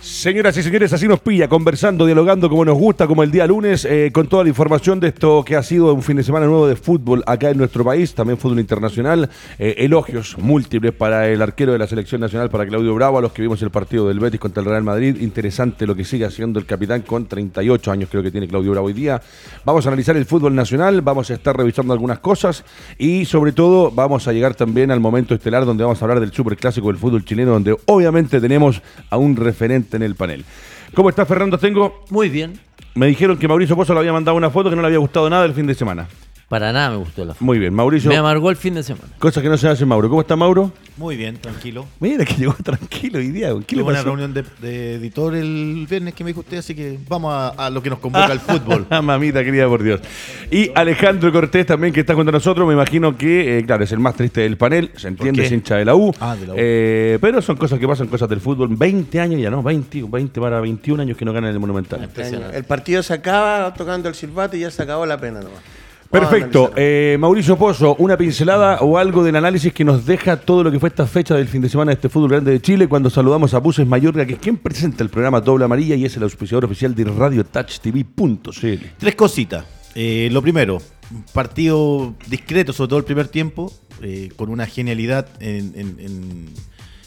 Señoras y señores, así nos pilla, conversando, dialogando como nos gusta, como el día lunes, eh, con toda la información de esto que ha sido un fin de semana nuevo de fútbol acá en nuestro país, también fútbol internacional. Eh, elogios múltiples para el arquero de la selección nacional, para Claudio Bravo, a los que vimos el partido del Betis contra el Real Madrid. Interesante lo que sigue haciendo el capitán con 38 años, creo que tiene Claudio Bravo hoy día. Vamos a analizar el fútbol nacional, vamos a estar revisando algunas cosas y, sobre todo, vamos a llegar también al momento estelar donde vamos a hablar del superclásico del fútbol chileno, donde obviamente tenemos a un referente en el panel. ¿Cómo está Fernando Tengo? Muy bien. Me dijeron que Mauricio Pozo le había mandado una foto que no le había gustado nada el fin de semana. Para nada me gustó la foto. Muy bien, Mauricio. Me amargó el fin de semana. Cosas que no se hacen, Mauro. ¿Cómo está Mauro? Muy bien, tranquilo. Mira que llegó tranquilo hoy día. ¿Qué le Tuve una reunión de, de editor el viernes que me dijo usted, así que vamos a, a lo que nos convoca el fútbol. Ah, mamita querida, por Dios. Y Alejandro Cortés también, que está con nosotros. Me imagino que, eh, claro, es el más triste del panel. Se entiende, es hincha de la U. Ah, de la U. Eh, pero son cosas que pasan, cosas del fútbol. 20 años ya, ¿no? 20, 20 para 21 años que no ganan el Monumental. Impresionante. El partido se acaba tocando el silbato y ya se acabó la pena nomás. Perfecto. Eh, Mauricio Pozo, una pincelada o algo del análisis que nos deja todo lo que fue esta fecha del fin de semana de este fútbol grande de Chile cuando saludamos a Buses Mayorga, que es quien presenta el programa Doble Amarilla y es el auspiciador oficial de RadioTouchTV.cl. Tres cositas. Eh, lo primero, un partido discreto, sobre todo el primer tiempo, eh, con una genialidad en, en- en-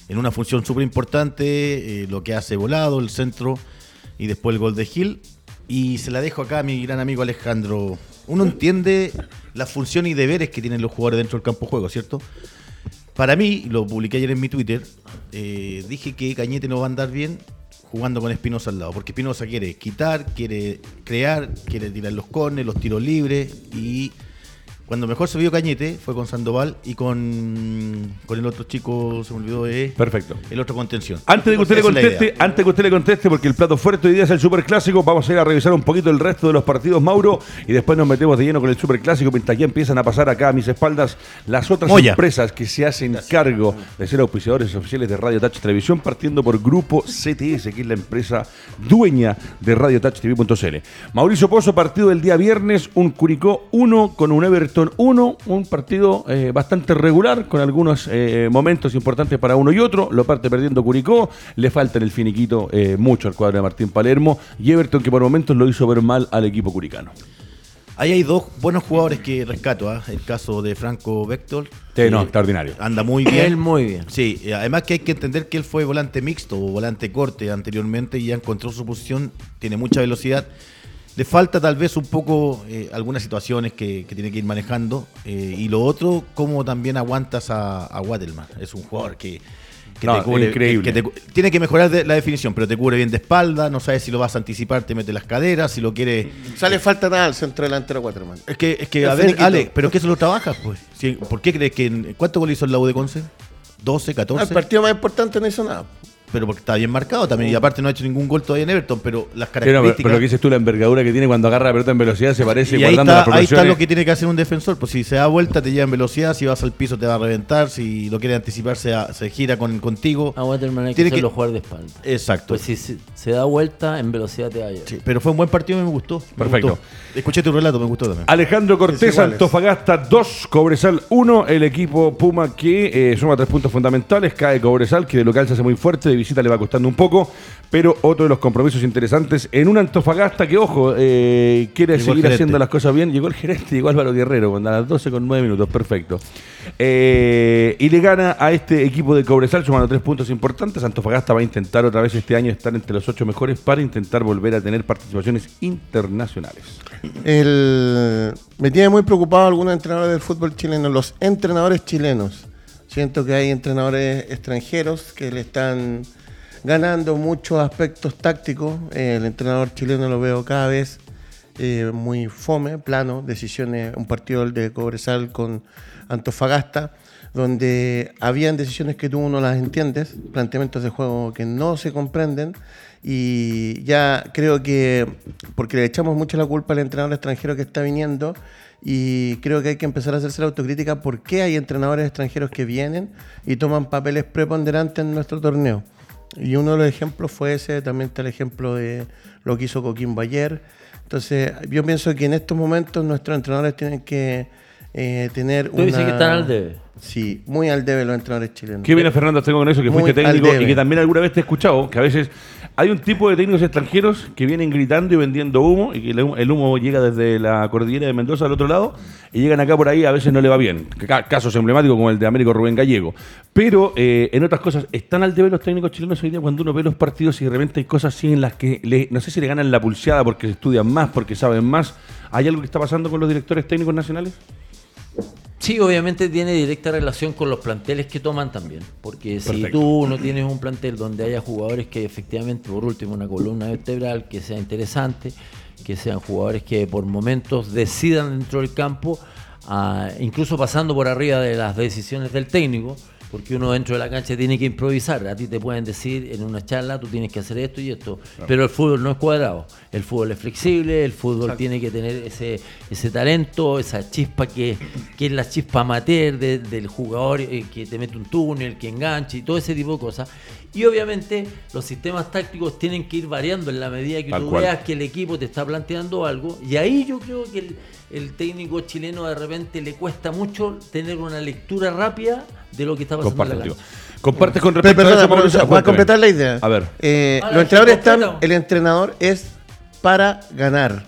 en una función súper importante, eh, lo que hace Volado, el centro y después el gol de Gil. Y se la dejo acá a mi gran amigo Alejandro. Uno entiende las funciones y deberes que tienen los jugadores dentro del campo de juego, ¿cierto? Para mí, lo publiqué ayer en mi Twitter, eh, dije que Cañete no va a andar bien jugando con Espinosa al lado, porque Espinosa quiere quitar, quiere crear, quiere tirar los cornes, los tiros libres y cuando mejor se vio Cañete fue con Sandoval y con, con el otro chico, se me olvidó de Perfecto. el otro contención. Antes de que usted le conteste, antes que usted le conteste, porque el plato fuerte hoy día es el superclásico, vamos a ir a revisar un poquito el resto de los partidos, Mauro, y después nos metemos de lleno con el superclásico, mientras ya empiezan a pasar acá a mis espaldas las otras Moya. empresas que se hacen cargo de ser auspiciadores oficiales de Radio Touch Televisión, partiendo por Grupo CTS, que es la empresa dueña de Radio Touch TV.cl. Mauricio Pozo, partido del día viernes, un Curicó 1 con un Everton 1, un partido eh, bastante regular, con algunos eh, momentos importantes para uno y otro. Lo parte perdiendo Curicó, le falta en el finiquito eh, mucho al cuadro de Martín Palermo y Everton que por momentos lo hizo ver mal al equipo curicano. Ahí hay dos buenos jugadores que rescato, ¿ah? el caso de Franco Vector. Sí, no, extraordinario. Anda muy bien. Él muy bien. Sí, además que hay que entender que él fue volante mixto o volante corte anteriormente y ya encontró su posición, tiene mucha velocidad. Le falta tal vez un poco eh, algunas situaciones que, que tiene que ir manejando. eh, y lo otro, cómo también aguantas a, a Waterman. Es un jugador que, que No, te cubre. increíble. que- que te cu- tiene que mejorar de- la definición, pero te cubre bien de espalda. No sabes si lo vas a anticipar, te mete las caderas, si lo quiere. Sale falta nada al centro delantero Cuaterman. Es que, es que El a ver, finiquito. Ale, pero que eso lo trabajas, pues. Sí, ¿Por qué crees que. en- ¿Cuántos goles hizo el Lau de Conce? ¿12, 14? El partido más importante no hizo nada. Pero porque está bien marcado también. Y aparte no ha hecho ningún gol todavía en Everton, pero las Pero, características. pero lo que dices tú, la envergadura que tiene cuando agarra la pelota en velocidad se parece y ahí guardando las está, ahí está lo que tiene que hacer un defensor. Pues si se da vuelta, te lleva en velocidad. Si vas al piso, te va a reventar. Si lo quiere anticipar, se, se gira con, contigo. A Waterman hay que Tiene que- hacerlo jugar de espalda. Exacto. Pues si se, se da vuelta, en velocidad te va a llevar. Sí, pero fue un buen partido y me gustó. me Perfecto. gustó. Escuché tu relato, me gustó también. Alejandro Cortés. Antofagasta 2, Cobresal 1. El equipo Puma que eh, suma tres puntos fundamentales. Cae Cobresal, que de local se hace muy fuerte, de visita le va costando un poco. Pero otro de los compromisos interesantes en un Antofagasta que, ojo, eh, quiere Llegó seguir haciendo las cosas bien. Llegó el gerente, llegó Álvaro Guerrero, cuando a las 12 con 9 minutos, perfecto. Eh, y le gana a este equipo de Cobresal, sumando tres puntos importantes. Antofagasta va a intentar otra vez este año estar entre los ocho mejores para intentar volver a tener participaciones internacionales. El- me tiene muy preocupado algunos entrenadores del fútbol chileno, los entrenadores chilenos. Siento que hay entrenadores extranjeros que le están ganando muchos aspectos tácticos. El entrenador chileno lo veo cada vez eh, muy fome, plano, decisiones, un partido de Cobresal con Antofagasta, donde habían decisiones que tú no las entiendes, planteamientos de juego que no se comprenden y ya creo que, porque le echamos mucho la culpa al entrenador extranjero que está viniendo y creo que hay que empezar a hacerse la autocrítica por qué hay entrenadores extranjeros que vienen y toman papeles preponderantes en nuestro torneo. Y uno de los ejemplos fue ese, también está el ejemplo de lo que hizo Coquimbo ayer. Entonces, yo pienso que en estos momentos nuestros entrenadores tienen que eh, tener Tú dices que están al debe. Sí, muy al debe los entrenadores chilenos. ¿Qué viene Fernando tengo con eso? Que Muy fuiste técnico al debe. y que también alguna vez te he escuchado que a veces hay un tipo de técnicos extranjeros que vienen gritando y vendiendo humo y que el humo, llega desde la cordillera de Mendoza al otro lado y llegan acá por ahí, a veces no le va bien. Ca- Casos emblemáticos como el de Américo Rubén Gallego. Pero eh, en otras cosas, ¿están al debe los técnicos chilenos hoy día cuando uno ve los partidos y de repente hay cosas así en las que no sé si le ganan la pulseada porque estudian más, porque saben más? ¿Hay algo que está pasando con los directores técnicos nacionales? Sí, obviamente tiene directa relación con los planteles que toman también. Porque si tú no tienes un plantel donde haya jugadores que efectivamente, por último, una columna vertebral que sea interesante, que sean jugadores que por momentos decidan dentro del campo, ah, incluso pasando por arriba de las decisiones del técnico, porque uno dentro de la cancha tiene que improvisar. A ti te pueden decir en una charla, tú tienes que hacer esto y esto. Pero el fútbol no es cuadrado. El fútbol es flexible, el fútbol tiene que tener ese, ese talento, esa chispa que, que es la chispa amateur de- del jugador eh, que te mete un túnel, que engancha y todo ese tipo de cosas. Y obviamente los sistemas tácticos tienen que ir variando en la medida que Tal tú cual. veas que el equipo te está planteando algo. Y ahí yo creo que el, el técnico chileno de repente le cuesta mucho tener una lectura rápida de lo que está pasando Comparto en la contigo. cancha. Compartes con Pero, respecto a eso, para completar la idea. A ver. Eh, Ah, los sí, entrenadores están. El entrenador es para ganar.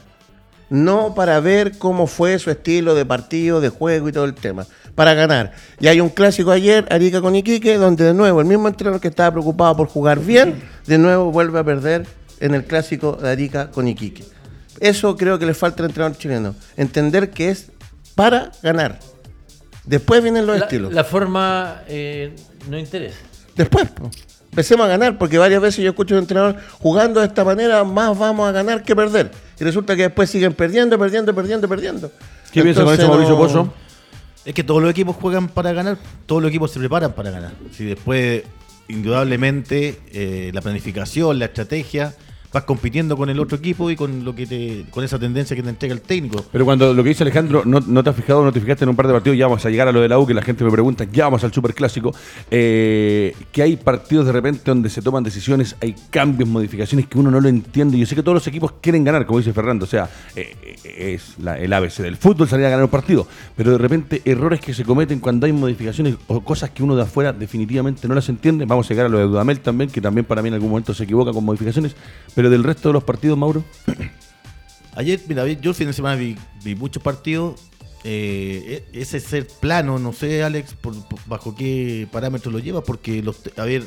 No para ver cómo fue su estilo de partido, de juego y todo el tema. Para ganar. Y hay un clásico ayer, Arica con Iquique, donde de nuevo el mismo entrenador que estaba preocupado por jugar bien, de nuevo vuelve a perder en el clásico de Arica con Iquique. Eso creo que le falta al entrenador chileno. Entender que es para ganar. Después vienen los La, estilos. la forma eh, no interesa. Después, empecemos a ganar, porque varias veces yo escucho a un entrenador jugando de esta manera, más vamos a ganar que perder. Y resulta que después siguen perdiendo, perdiendo, perdiendo, perdiendo. ¿Qué piensa con eso, Mauricio no- Pozo? Es que todos los equipos juegan para ganar, todos los equipos se preparan para ganar. Si después, indudablemente, eh, la planificación, la estrategia, vas compitiendo con el otro equipo y con lo que te, con esa tendencia que te entrega el técnico. Pero cuando lo que dice Alejandro, no, no te has fijado, no te fijaste en un par de partidos, ya vamos a llegar a lo de la U, que la gente me pregunta, ya vamos al superclásico, eh, que hay partidos de repente donde se toman decisiones, hay cambios, modificaciones que uno no lo entiende. Yo sé que todos los equipos quieren ganar, como dice Fernando, o sea, eh, eh, es la- el ABC del fútbol salir a ganar un partido, pero de repente errores que se cometen cuando hay modificaciones o cosas que uno de afuera definitivamente no las entiende. Vamos a llegar a lo de Dudamel también, que también para mí en algún momento se equivoca con modificaciones, pero del resto de los partidos, Mauro. Ayer, mira, yo el fin de semana vi, vi muchos partidos. eh, e- ese ser plano, no sé, Alex, por- por- bajo qué parámetros lo lleva, porque los, a ver,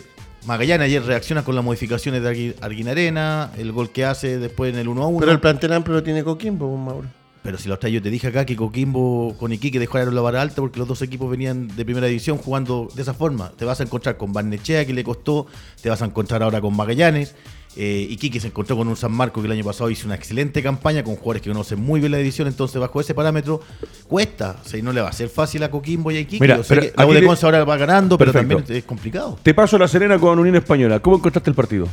Magallanes ayer reacciona con las modificaciones de Argui- Arguinarena, el gol que hace después en el 1 a 1. Pero el plantel amplio lo tiene Coquimbo, pues, Mauro. Pero si la otra yo te dije acá que Coquimbo con Iquique dejaron la vara alta porque los dos equipos venían de primera división jugando de esa forma. Te vas a encontrar con Barnechea que le costó, te vas a encontrar ahora con Magallanes. Eh, Iquique se encontró con un San Marco que el año pasado hizo una excelente campaña con jugadores que conocen muy bien la división, entonces bajo ese parámetro cuesta, o sea, no le va a ser fácil a Coquimbo y a Iquique. Mira, pero que la de Conce ahora va ganando, pero también es complicado. Te paso la Serena con Unión Española. ¿Cómo encontraste el partido?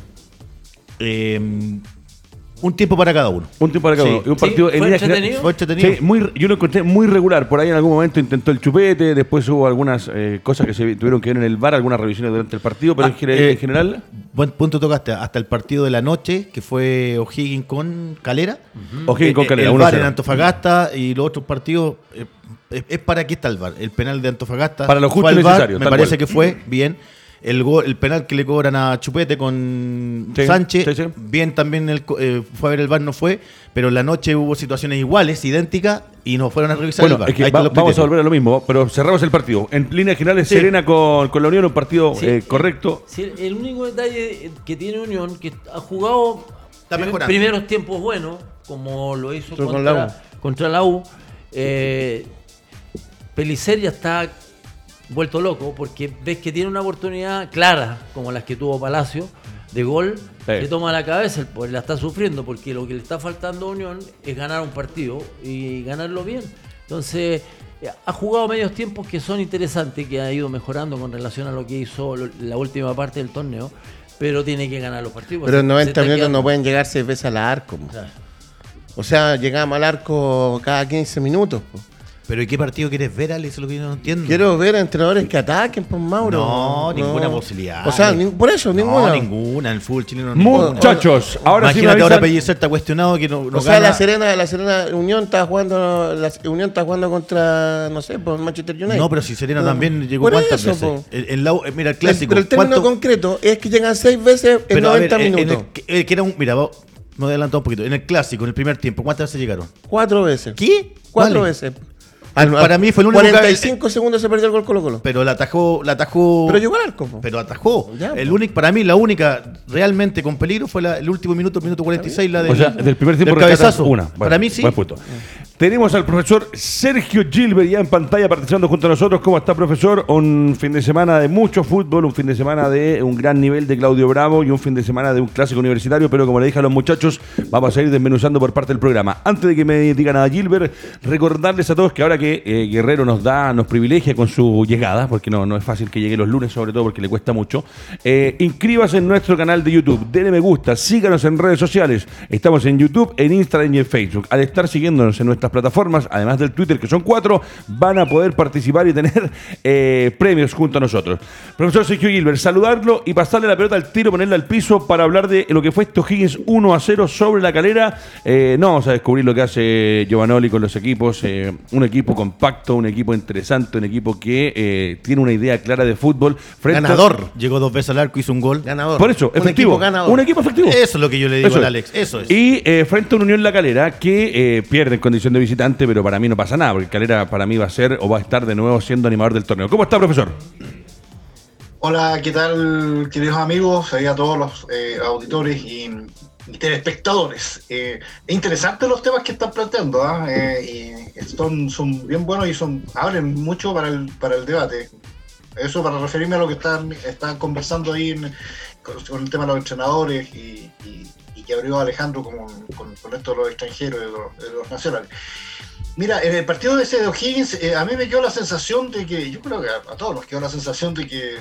Eh, un tiempo para cada uno. Un tiempo para cada Sí. uno. Y un Sí, partido en ¿fue líneas generales- entretenido? Fue entretenido. Sí, muy, yo lo encontré muy regular. Por ahí en algún momento intentó el chupete, después hubo algunas eh, cosas que se tuvieron que ver en el bar, algunas revisiones durante el partido, pero Ah, en, general, eh, en general, Buen punto tocaste. Hasta el partido de la noche, que fue O'Higgins con Calera. O'Higgins con Eh, Calera, El 1-0. VAR en Antofagasta y los otros partidos. eh, es, es para qué está el VAR. El penal de Antofagasta. Para lo justo fue al necesario, Me parece cual. que fue bien. El, gol- el penal que le cobran a Chupete con Sí, Sánchez. sí, sí. Bien también el, eh, fue a ver el VAR, no fue. Pero en la noche hubo situaciones iguales, idénticas, y no fueron a revisar bueno, el VAR. es que va- vamos a volver a lo mismo, pero cerramos el partido. En líneas generales, Sí. Serena con, con la Unión, un partido Sí, eh, correcto. Sí, el único detalle que tiene Unión, que ha jugado Está primeros tiempos buenos, como lo hizo Con contra, la U. contra la U, eh, Pelicer ya está vuelto loco porque ves que tiene una oportunidad clara, como las que tuvo Palacio, de gol, Sí. se toma la cabeza, el poder la está sufriendo porque lo que le está faltando a Unión es ganar un partido y ganarlo bien. Entonces, ha jugado medios tiempos que son interesantes, que ha ido mejorando con relación a lo que hizo la última parte del torneo, pero tiene que ganar los partidos. Pero en Se- se 90 está minutos quedando- no pueden llegar seis veces al arco. Claro. O sea, llegamos al arco cada 15 minutos. po. Pero ¿y qué partido quieres ver, Alex? Es lo que yo no entiendo. Quiero ver a entrenadores que ataquen, pues Mauro. No, ninguna posibilidad. O sea, ni- por eso, ninguna. No, ninguna. En el fútbol chileno ninguna. Muchachos, ahora sí me Imagínate ahora avisan- Pellicer está cuestionado que no, no o sea, gana. la Serena, la Serena Unión está jugando, la Unión está jugando contra, no sé, pues Manchester United. No, pero si Serena No. también llegó Por cuántas eso, veces. En- en la- eh, mira, el clásico. Pero el término ¿cuánto- concreto es que llegan seis veces en pero, a ver, 90 en- en el minutos. que- eh, que era un, mira, vos- me adelantado un poquito. En el clásico, en el primer tiempo, ¿cuántas veces llegaron? Cuatro veces. ¿Qué? Cuatro veces. Al- Para al- mí fue el único que- 45 segundos se perdió el gol Colo Colo. Pero la atajó, la atajó. Pero llegó al arco. po. Pero atajó. Ya, el único, para mí, la única realmente con peligro fue la- el último minuto, minuto 46, la del, O sea, del primer tiempo del cabezazo. una. para mí sí. Buen punto. Tenemos al profesor Sergio Gilbert ya en pantalla participando junto a nosotros. ¿Cómo está, profesor? Un fin de semana de mucho fútbol, un fin de semana de un gran nivel de Claudio Bravo y un fin de semana de un clásico universitario, pero como le dije a los muchachos, vamos a ir desmenuzando por parte del programa. Antes de que me digan a Gilbert, recordarles a todos que ahora que eh, Guerrero nos da, nos privilegia con su llegada, porque no, no es fácil que llegue los lunes, sobre todo porque le cuesta mucho, eh, inscríbase en nuestro canal de YouTube, denle me gusta, síganos en redes sociales. Estamos en YouTube, en Instagram y en Facebook. Al estar siguiéndonos en nuestras plataformas, además del Twitter, que son cuatro, van a poder participar y tener eh, premios junto a nosotros. Profesor Sergio Gilbert, saludarlo y pasarle la pelota al tiro, ponerla al piso para hablar de lo que fue este Higgins 1 a 0 sobre la calera. Eh, no vamos a descubrir lo que hace Giovanoli con los equipos. eh, un equipo compacto, un equipo interesante, un equipo que eh, tiene una idea clara de fútbol. frente a- Ganador. Llegó dos veces al arco, hizo un gol. Ganador. Por eso, Un efectivo. equipo ganador. Un equipo efectivo. Eso es lo que yo le digo Eso es. Alex. Eso es. Y eh, frente a una Unión La Calera que eh, pierde en condición visitante, pero para mí no pasa nada, porque Calera para mí va a ser o va a estar de nuevo siendo animador del torneo. ¿Cómo está, profesor? Hola, ¿qué tal, queridos amigos? Y a todos los eh, auditores y, y telespectadores. Eh, es interesante los temas que están planteando, ¿ah? Eh, y son, son bien buenos y son abren mucho para el, para el debate. Eso para referirme a lo que están, están conversando ahí con, con el tema de los entrenadores y- que abrió Alejandro con, con- con esto de los extranjeros y de los, los nacionales. Mira, en el partido de ese de O'Higgins, eh, a mí me quedó la sensación de que, yo creo que a, todos nos quedó la sensación de que,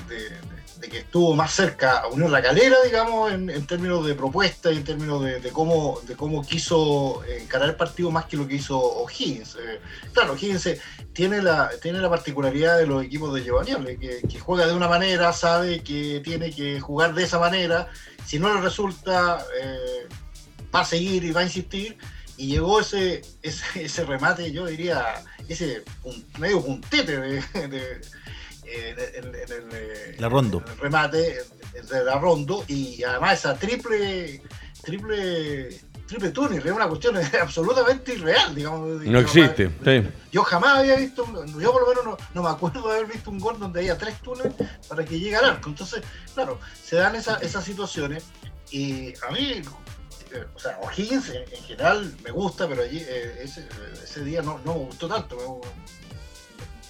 de que estuvo más cerca a Unión La Calera, digamos, en, términos de propuesta y en términos de, cómo, de cómo quiso encarar el partido más que lo que hizo O'Higgins. Eh, claro, O'Higgins eh, tiene la, tiene la particularidad de los equipos de Giovanni, que, juega de una manera, sabe que tiene que jugar de esa manera, si no le resulta, eh, va a seguir y va a insistir y llegó ese, ese, ese remate, yo diría, ese medio puntete de, de- en, en- en el, eh, La Rondo. en el remate de la Rondo y además esa triple triple triple túnel es una cuestión absolutamente irreal digamos No existe. Sí. yo jamás había visto, yo por lo menos no, no me acuerdo de haber visto un gol donde haya tres túneles para que llegue al arco. Entonces, claro, se dan esa- esas situaciones y a mí, eh, o sea, O'Higgins en, en general me gusta, pero allí, eh, ese, ese día no, no me gustó tanto.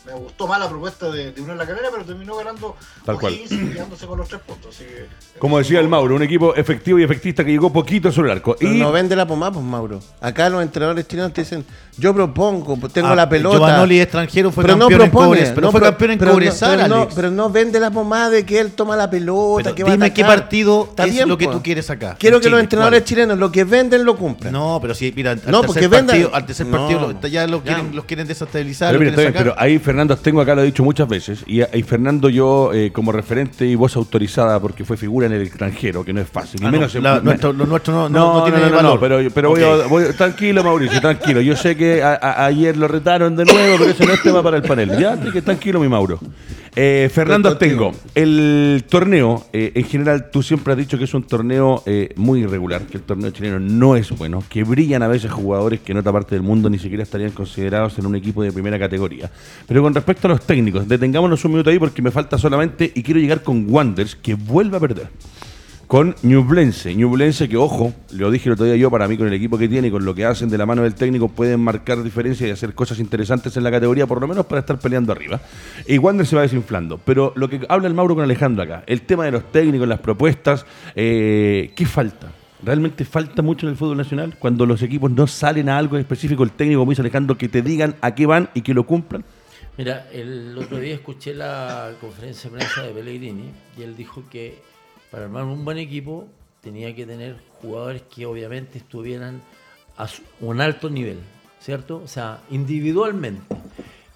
Me, gustó más la propuesta de, de Unión La Carrera, pero terminó ganando Tal cual. Y quedándose con los tres puntos. Así que, Como decía el Mauro, un equipo efectivo y efectista que llegó poquito sobre el arco. Pero Y no vende la pomada, pues Mauro. Acá los entrenadores chilenos te dicen, yo propongo, tengo Ah, la pelota. Giovanoli extranjero fue pero no campeón en propone, Cobres, pero no fue pro- campeón en pero no- pero no, Alex. pero no vende la pomada de que él toma la pelota, Pero que va a dime qué atacar. partido Está es bien, lo que tú quieres acá. Quiero en que los entrenadores ¿cuál? chilenos lo que venden lo cumplan. No, pero sí, mira, al No, tercer porque partido, al tercer partido ya, lo Ya. quieren, los quieren desestabilizar, Pero, ahí Fernando Astengo acá lo he dicho muchas veces y, y Fernando yo eh, como referente y voz autorizada porque fue figura en el extranjero, que no es fácil. Y Ah, menos no, la- me- nuestro, lo nuestro no, no, No, tiene no, no, valor. no, pero, pero voy Ok. a- voy- tranquilo, Mauricio, tranquilo. Yo sé que a- a- ayer lo retaron de nuevo, pero ese no es tema para el panel. Ya, que tranquilo, mi Mauro. Eh, Fernando Astengo, contigo. el torneo, eh, en general, tú siempre has dicho que es un torneo eh, muy irregular, que el torneo chileno no es bueno, que brillan a veces jugadores que en otra parte del mundo ni siquiera estarían considerados en un equipo de primera categoría. Pero con respecto a los técnicos, detengámonos un minuto ahí porque me falta solamente y quiero llegar con Wanders, que vuelve a perder con Ñublense. Ñublense que, ojo, lo dije el otro día yo, para mí con el equipo que tiene y con lo que hacen de la mano del técnico pueden marcar diferencia y hacer cosas interesantes en la categoría, por lo menos para estar peleando arriba. Y Wander se va desinflando. Pero lo que habla el Mauro con Alejandro acá, el tema de los técnicos, las propuestas, eh, ¿qué falta? ¿Realmente falta mucho en el fútbol nacional? Cuando los equipos no salen a algo específico, el técnico, como dice Alejandro, que te digan a qué van y que lo cumplan. Mira, el otro día escuché la conferencia de prensa de Pellegrini y él dijo que para armar un buen equipo tenía que tener jugadores que obviamente estuvieran a un alto nivel, ¿cierto? O sea, individualmente.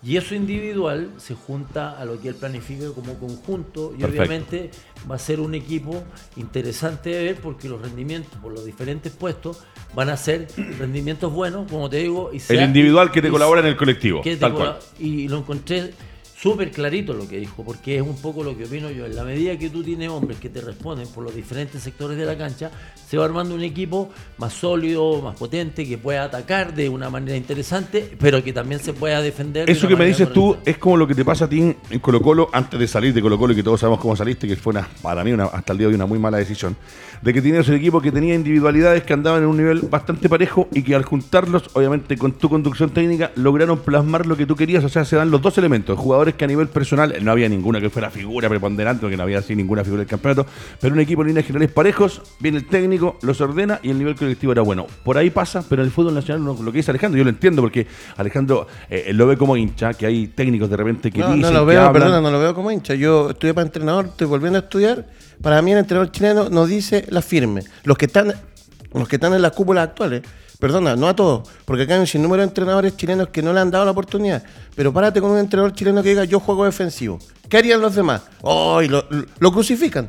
Y eso individual se junta a lo que él planifica como conjunto y Perfecto. obviamente va a ser un equipo interesante de ver porque los rendimientos por los diferentes puestos van a ser rendimientos buenos, como te digo. Y El sea- individual que te colabora en el colectivo. Tal cual. Y lo encontré súper clarito lo que dijo, porque es un poco lo que opino yo. En la medida que tú tienes hombres que te responden por los diferentes sectores de la cancha, se va armando un equipo más sólido, más potente, que pueda atacar de una manera interesante, pero que también se pueda defender. de Eso que me dices tú es como lo que te pasa a ti en Colo Colo antes de salir de Colo Colo y que todos sabemos cómo saliste, que fue una, para mí una, hasta el día de hoy una muy mala decisión. De que tenías un equipo que tenía individualidades que andaban en un nivel bastante parejo y que al juntarlos, obviamente con tu conducción técnica, lograron plasmar lo que tú querías. O sea, se dan los dos elementos. Jugadores que a nivel personal no había ninguna que fuera figura preponderante, porque no había así ninguna figura del campeonato, pero un equipo en líneas generales parejos, viene el técnico, los ordena y el nivel colectivo era bueno. Por ahí pasa, pero en el fútbol nacional no- lo que dice Alejandro, yo lo entiendo porque Alejandro eh, lo ve como hincha, que hay técnicos de repente que No, dicen no lo veo, perdona, no lo veo como hincha. Yo estudié para entrenador, estoy volviendo a estudiar. Para mí el entrenador chileno nos dice la firme. Los que están, los que están en las cúpulas actuales, perdona, no a todos, porque acá hay un sinnúmero de entrenadores chilenos que no le han dado la oportunidad. Pero párate con un entrenador chileno que diga yo juego defensivo. ¿Qué harían los demás? Oh, y lo, crucifican.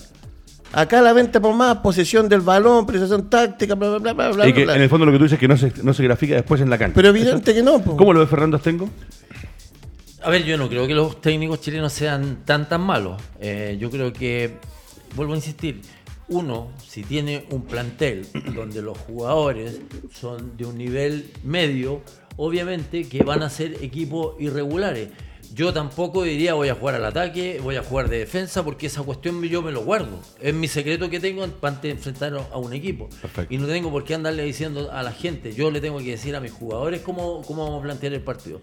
Acá la venta por más, posesión del balón, precisión táctica, bla, bla, bla, bla, bla. y que bla. en el fondo lo que tú dices es que no se, no se grafica después en la cancha. Pero evidente que no. po. ¿Cómo lo ve Fernando Astengo? A ver, yo no creo que los técnicos chilenos sean tan tan malos. Eh, yo creo que, vuelvo a insistir, uno, si tiene un plantel donde los jugadores son de un nivel medio, obviamente que van a ser equipos irregulares. Yo tampoco diría voy a jugar al ataque, voy a jugar de defensa, porque esa cuestión yo me lo guardo. Es mi secreto que tengo antes de enfrentar a un equipo. Perfecto. Y no tengo por qué andarle diciendo a la gente. Yo le tengo que decir a mis jugadores cómo, cómo vamos a plantear el partido.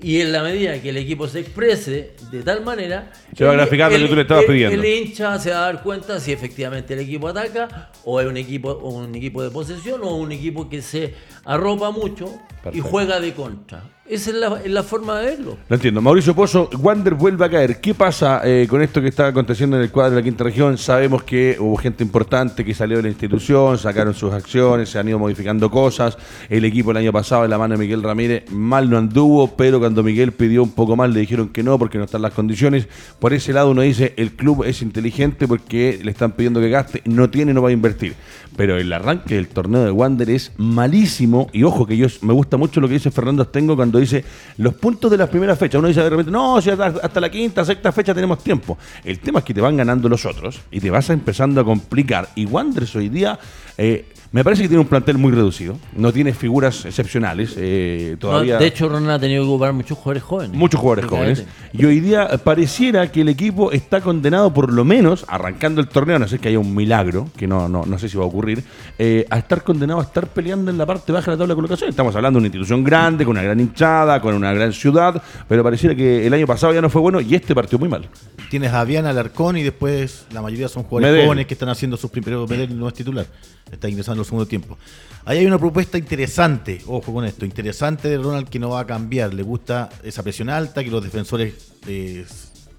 Y en la medida que el equipo se exprese de tal manera. Se va graficando el- lo que tú le estabas el- pidiendo. El hincha se va a dar cuenta si efectivamente el equipo ataca, o es un equipo, o un equipo de posesión, o un equipo que se arropa mucho y juega de contra. Esa es la, forma de verlo. Lo entiendo. Mauricio Pozo, Wander vuelve a caer. ¿Qué pasa eh, con esto que está aconteciendo en el cuadro de la quinta región? Sabemos que hubo gente importante que salió de la institución, sacaron sus acciones, se han ido modificando cosas. El equipo el año pasado, en la mano de Miguel Ramírez, mal no anduvo, pero cuando Miguel pidió un poco más le dijeron que no porque no están las condiciones. Por ese lado uno dice, el club es inteligente porque le están pidiendo que gaste, no tiene, no va a invertir. Pero el arranque del torneo de Wander es malísimo. Y ojo que yo me gusta mucho lo que dice Fernando Astengo cuando dice los puntos de las primeras fechas. Uno dice de repente, no, si hasta, hasta la quinta, sexta fecha tenemos tiempo. El tema es que te van ganando los otros y te vas empezando a complicar. Y Wanderers hoy día eh, me parece que tiene un plantel muy reducido. No tiene figuras excepcionales. eh, No, todavía de hecho, Ronald ha tenido que ocupar muchos jugadores jóvenes. Muchos jugadores jóvenes. Y hoy día pareciera que el equipo está condenado, por lo menos, arrancando el torneo, a no ser que haya un milagro, que no, no, no sé si va a ocurrir, eh, a estar condenado a estar peleando en la parte baja de la tabla de colocación. Estamos hablando de una institución grande, con una gran hinchada, con una gran ciudad, pero pareciera que el año pasado ya no fue bueno y este partió muy mal. Tienes a Viana Alarcón y después la mayoría son jugadores Medel. jóvenes que están haciendo sus primeros. Medel no es titular, está ingresando en el segundo tiempo. Ahí hay una propuesta interesante, ojo con esto, interesante de Ronald que no va a cambiar. Le gusta esa presión alta, que los defensores eh,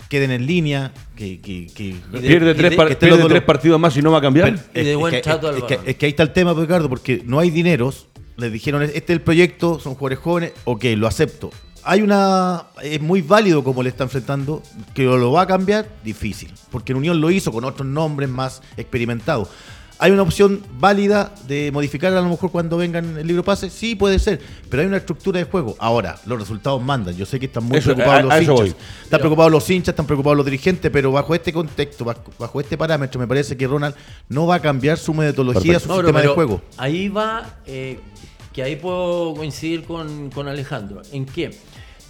queden en línea, que. que, que- de- pierde tres, de- par- que estén pierde los- tres partidos más y no va a cambiar. Pero Y de es- buen es que- trato al es que- balón. es que ahí está el tema, Ricardo, porque no hay dineros. Les dijeron, este es el proyecto, son jugadores jóvenes, ok, lo acepto. Hay una. Es muy válido como le está enfrentando, que lo va a cambiar, difícil. Porque en Unión lo hizo con otros nombres más experimentados. ¿Hay una opción válida de modificar a lo mejor cuando vengan el libro pase? Sí, puede ser, pero hay una estructura de juego. Ahora, los resultados mandan. Yo sé que están muy Eso, preocupados a- los a hinchas. voy. Están preocupados los hinchas, están preocupados los dirigentes, pero bajo este contexto, bajo, bajo este parámetro, me parece que Ronald no va a cambiar su metodología, Perfecto. su No, pero- sistema de juego. Ahí va, eh, que ahí puedo coincidir con, con Alejandro. ¿En qué?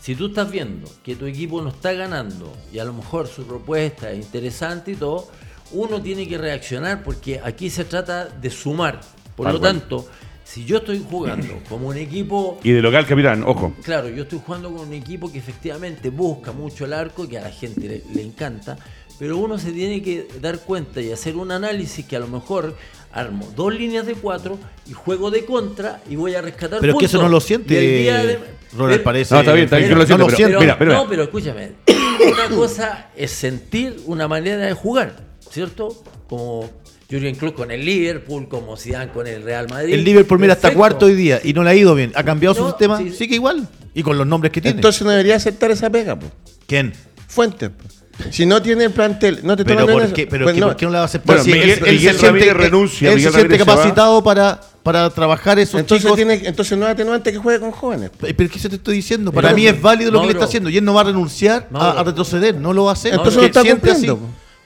Si tú estás viendo que tu equipo no está ganando y a lo mejor su propuesta es interesante y todo, uno tiene que reaccionar porque aquí se trata de sumar. Por Tal lo cual. tanto, si yo estoy jugando como un equipo Y de local, capitán, ojo. Claro, yo estoy jugando con un equipo que efectivamente busca mucho el arco, que a la gente le, le encanta, pero uno se tiene que dar cuenta y hacer un análisis que a lo mejor armo dos líneas de cuatro y juego de contra y voy a rescatar Pero es que eso no lo Y siente el día de- Ronald, parece. No, está bien, está bien que no lo siente, pero- mira, pero- no, pero escúchame. Una cosa es sentir una manera de jugar, ¿cierto? Como Jürgen Klopp con el Liverpool, como Zidane con el Real Madrid. El Liverpool, mira, hasta cuarto hoy día y no le ha ido bien. ¿Ha cambiado su sistema? sí. Sigue igual. Y con los nombres que tiene. Entonces no debería aceptar esa pega, pues. ¿Quién? Fuentes. po. Si no tiene plantel, no te Pero, toman ¿por eso, qué, pero pues ¿qué- no. ¿por qué no la va a aceptar? Bueno, si Miguel- él, él Miguel se siente, renuncia, él Miguel se siente capacitado para, para trabajar esos Entonces, chicos. tiene, entonces no es atenuante que juegue con jóvenes. Eh, Pero ¿qué se te estoy diciendo? Para Pero- mí es válido lo que le está haciendo y él no va a renunciar a, Mauro. a retroceder, no lo va a hacer. Entonces no está así.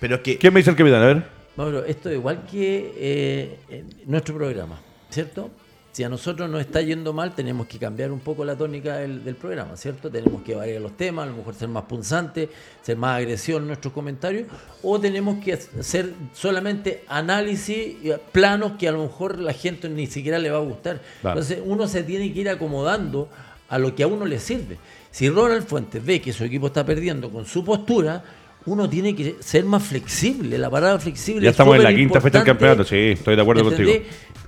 Pero es que ¿Qué me dice el capitán? A ver. Mauro, esto es igual que eh, nuestro programa, ¿cierto? Si a nosotros nos está yendo mal, tenemos que cambiar un poco la tónica del, del programa, ¿cierto? Tenemos que variar los temas, a lo mejor ser más punzante, ser más agresión en nuestros comentarios, o tenemos que hacer solamente análisis, y planos que a lo mejor la gente ni siquiera le va a gustar. Claro. Entonces uno se tiene que ir acomodando a lo que a uno le sirve. Si Ronald Fuentes ve que su equipo está perdiendo con su postura, uno tiene que ser más flexible. La parada flexible Ya es estamos en la quinta fecha del campeonato, sí, estoy de acuerdo ¿Me contigo.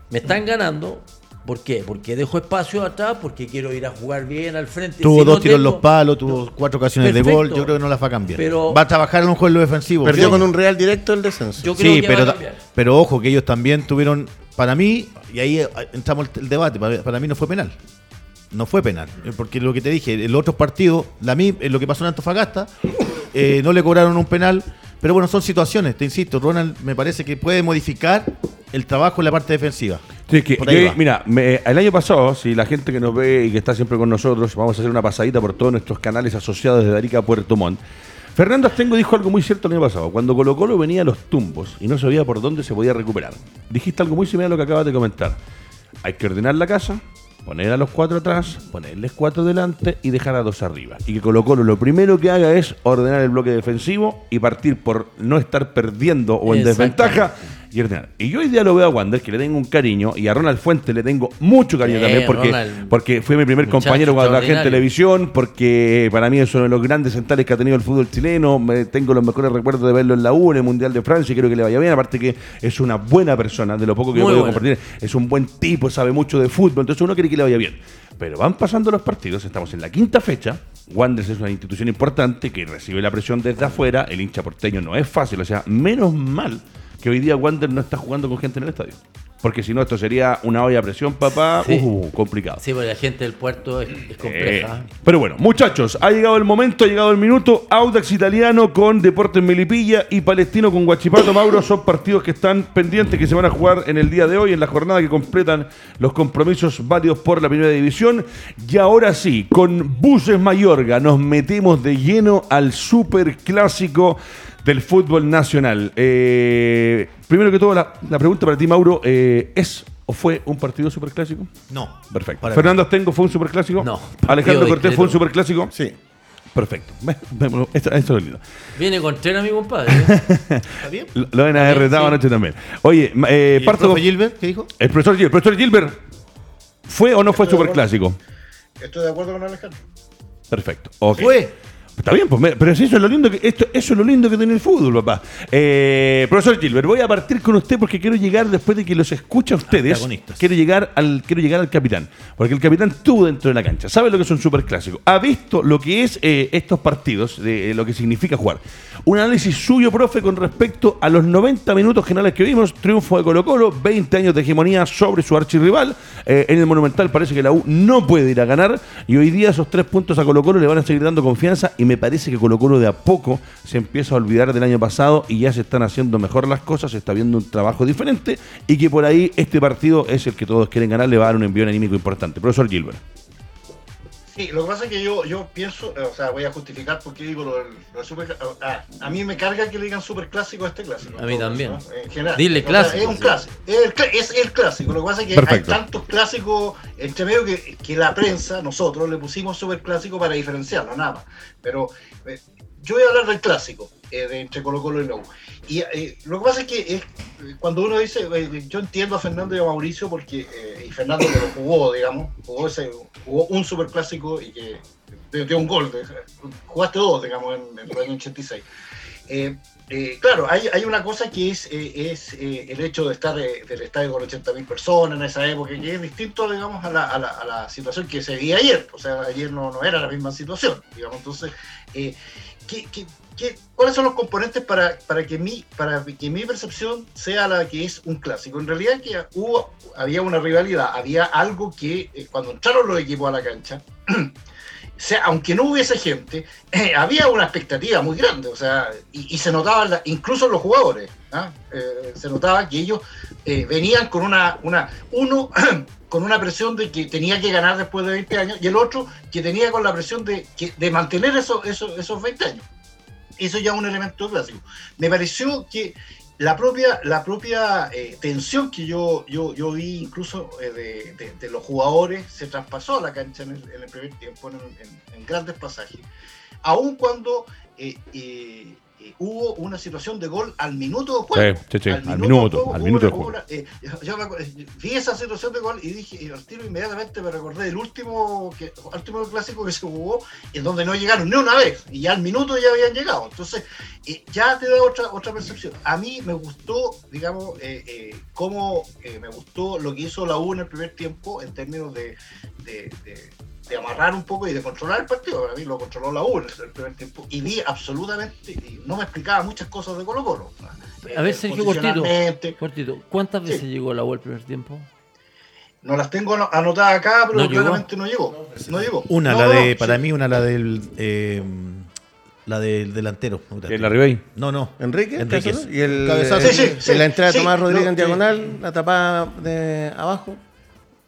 Me están ganando. ¿Por qué? Porque dejo espacio atrás, porque quiero ir a jugar bien al frente. tuvo Si dos no tiros en los palos, tuvo cuatro ocasiones de gol. Yo creo que no las va a cambiar. Pero- va a trabajar en un juego defensivo. Perdió Sí. con un Real directo el descenso. Yo creo Sí, que pero, va a pero ojo que ellos también tuvieron, para mí, y ahí eh, entramos el, el debate, para, para mí no fue penal. No fue penal, eh, porque lo que te dije, en los otros partidos, la mi- eh, lo que pasó en Antofagasta, eh, no le cobraron un penal, pero bueno, son situaciones, te insisto, Ronald me parece que puede modificar el trabajo en la parte defensiva. Sí, que yo- mira, me- el año pasado, si la gente que nos ve y que está siempre con nosotros, vamos a hacer una pasadita por todos nuestros canales asociados desde Arica a Puerto Montt. Fernando Astengo dijo algo muy cierto el año pasado. Cuando Colo Colo venía a los tumbos y no sabía por dónde se podía recuperar. Dijiste algo muy similar a lo que acabas de comentar. Hay que ordenar la casa, poner a los cuatro atrás, ponerles cuatro delante y dejar a dos arriba. Y que Colo Colo lo primero que haga es ordenar el bloque defensivo y partir por no estar perdiendo o en desventaja y ordenar. Y yo hoy día lo veo a Wander, que le tengo un cariño, y a Ronald Fuentes le tengo mucho cariño Sí, también, porque, Ronald, porque fue mi primer compañero cuando trabajé en televisión, porque para mí es uno de los grandes centrales que ha tenido el fútbol chileno. Me, tengo los mejores recuerdos de verlo en la U, en el Mundial de Francia, y creo que le vaya bien. Aparte que es una buena persona, de lo poco que Muy puedo buena. compartir. Es un buen tipo, sabe mucho de fútbol, entonces uno quiere que le vaya bien. Pero van pasando los partidos, estamos en la quinta fecha. Wanderers es una institución importante que recibe la presión desde afuera. El hincha porteño no es fácil, o sea, menos mal que hoy día Wander no está jugando con gente en el estadio. Porque si no, esto sería una olla a presión, papá. Sí. Uh, complicado. Sí, porque la gente del puerto es, es Eh, compleja. pero bueno, muchachos, ha llegado el momento, ha llegado el minuto. Audax Italiano con Deportes Melipilla y Palestino con Guachipato Mauro son partidos que están pendientes, que se van a jugar en el día de hoy, en la jornada que completan los compromisos válidos por la primera división. Y ahora sí, con Buses Mayorga nos metemos de lleno al super clásico del fútbol nacional. Eh, primero que todo, la, la pregunta para ti, Mauro, eh, ¿es o fue un partido superclásico? No. Perfecto. Fernando Astengo fue un superclásico. No. Alejandro Cortés fue un superclásico. Sí. Perfecto. Ve- Esto, esto es lindo. Viene con tren a mi compadre. ¿Está bien? Lo, lo van a retado sí. anoche también. Oye, eh, ¿Y el parto profe con- Gilbert qué dijo? el profesor Gilbert. Profesor Gilbert, ¿fue o no fue Estoy superclásico? Estoy de acuerdo con Alejandro. Perfecto. Fue. Está bien, pues, pero eso es lo lindo que esto, eso es lo lindo que tiene el fútbol, papá. Eh, profesor Gilbert, voy a partir con usted porque quiero llegar después de que los escuche a ustedes. Quiero llegar al quiero llegar al capitán, porque el capitán estuvo dentro de la cancha, sabe lo que es un superclásico, ha visto lo que es eh, estos partidos, de, eh, lo que significa jugar. Un análisis suyo, profe, con respecto a los 90 minutos generales que vimos, triunfo de Colo Colo, 20 años de hegemonía sobre su archirrival. En el Monumental parece que la U no puede ir a ganar y hoy día esos tres puntos a Colo Colo le van a seguir dando confianza y me parece que Colo Colo de a poco se empieza a olvidar del año pasado y ya se están haciendo mejor las cosas, se está viendo un trabajo diferente y que por ahí este partido es el que todos quieren ganar, le va a dar un envío anímico importante. Profesor Gilbert. Sí, lo que pasa es que yo, yo pienso, eh, o sea, voy a justificar por qué digo lo lo super, ah, a mí me carga que le digan super clásico a este clásico. A mí también. ¿no? En general. Dile O sea, clásico, es un clásico. Es el, cl- es el clásico. Lo que pasa es que Perfecto. hay tantos clásicos entre medio que, que la prensa, nosotros le pusimos super clásico para diferenciarlo, nada más. Pero eh, yo voy a hablar del clásico, eh, de entre Colo Colo y la. Y eh, lo que pasa es que es, cuando uno dice, eh, yo entiendo a Fernando y a Mauricio porque, eh, y Fernando que lo jugó, digamos, jugó, ese, jugó un superclásico y que dio un gol, jugaste dos, digamos, en, el año 86. Eh, claro, hay, hay una cosa que es, es el hecho de estar del estadio con 80.000 personas en esa época, que es distinto, digamos, a la, a la, situación que se veía ayer. O sea, ayer no, no era la misma situación, digamos. Entonces, ¿qué, qué, qué- cuáles son los componentes para, para, que mi, para que mi percepción sea la que es un clásico? En realidad que hubo, había una rivalidad, había algo que eh, cuando entraron los equipos a la cancha, sea, aunque no hubiese gente, eh, había una expectativa muy grande, o sea, y, se notaba, incluso los jugadores, ¿ah? eh, se notaba que ellos venían con una, una, uno con una presión de que tenía que ganar después de 20 años, y el otro que tenía con la presión de, de mantener esos, esos, esos 20 años. Eso ya es un elemento clásico. Me pareció que la propia, la propia eh, tensión que yo, yo, yo vi incluso eh, de, los jugadores se traspasó a la cancha en el, primer tiempo, en, grandes pasajes, aun cuando eh, hubo una situación de gol al minuto de juego. Sí, sí, al, minuto, al minuto de juego. Eh, yo vi esa situación de gol y dije, y al tiro inmediatamente me recordé del último, que, último clásico que se jugó, en donde no llegaron ni una vez, y ya al minuto ya habían llegado. Entonces, eh, ya te da otra, otra percepción. A mí me gustó, digamos, eh, eh cómo me gustó lo que hizo la U en el primer tiempo en términos de de amarrar un poco y de controlar el partido. Para mí lo controló la U en el primer tiempo y vi absolutamente, y no me explicaba muchas cosas de Colo Colo. A ver, Sergio Cortito, Cortito ¿cuántas veces llegó la U el primer tiempo? No las tengo anotadas acá, pero claramente no llegó. No llegó. Una, la de, para mí, una la del eh, la del delantero. ¿En la Ribey? No, no. ¿Enrique? Enrique. Y el cabezazo. Sí, sí, la entrada de Tomás Rodríguez en diagonal, la tapada de abajo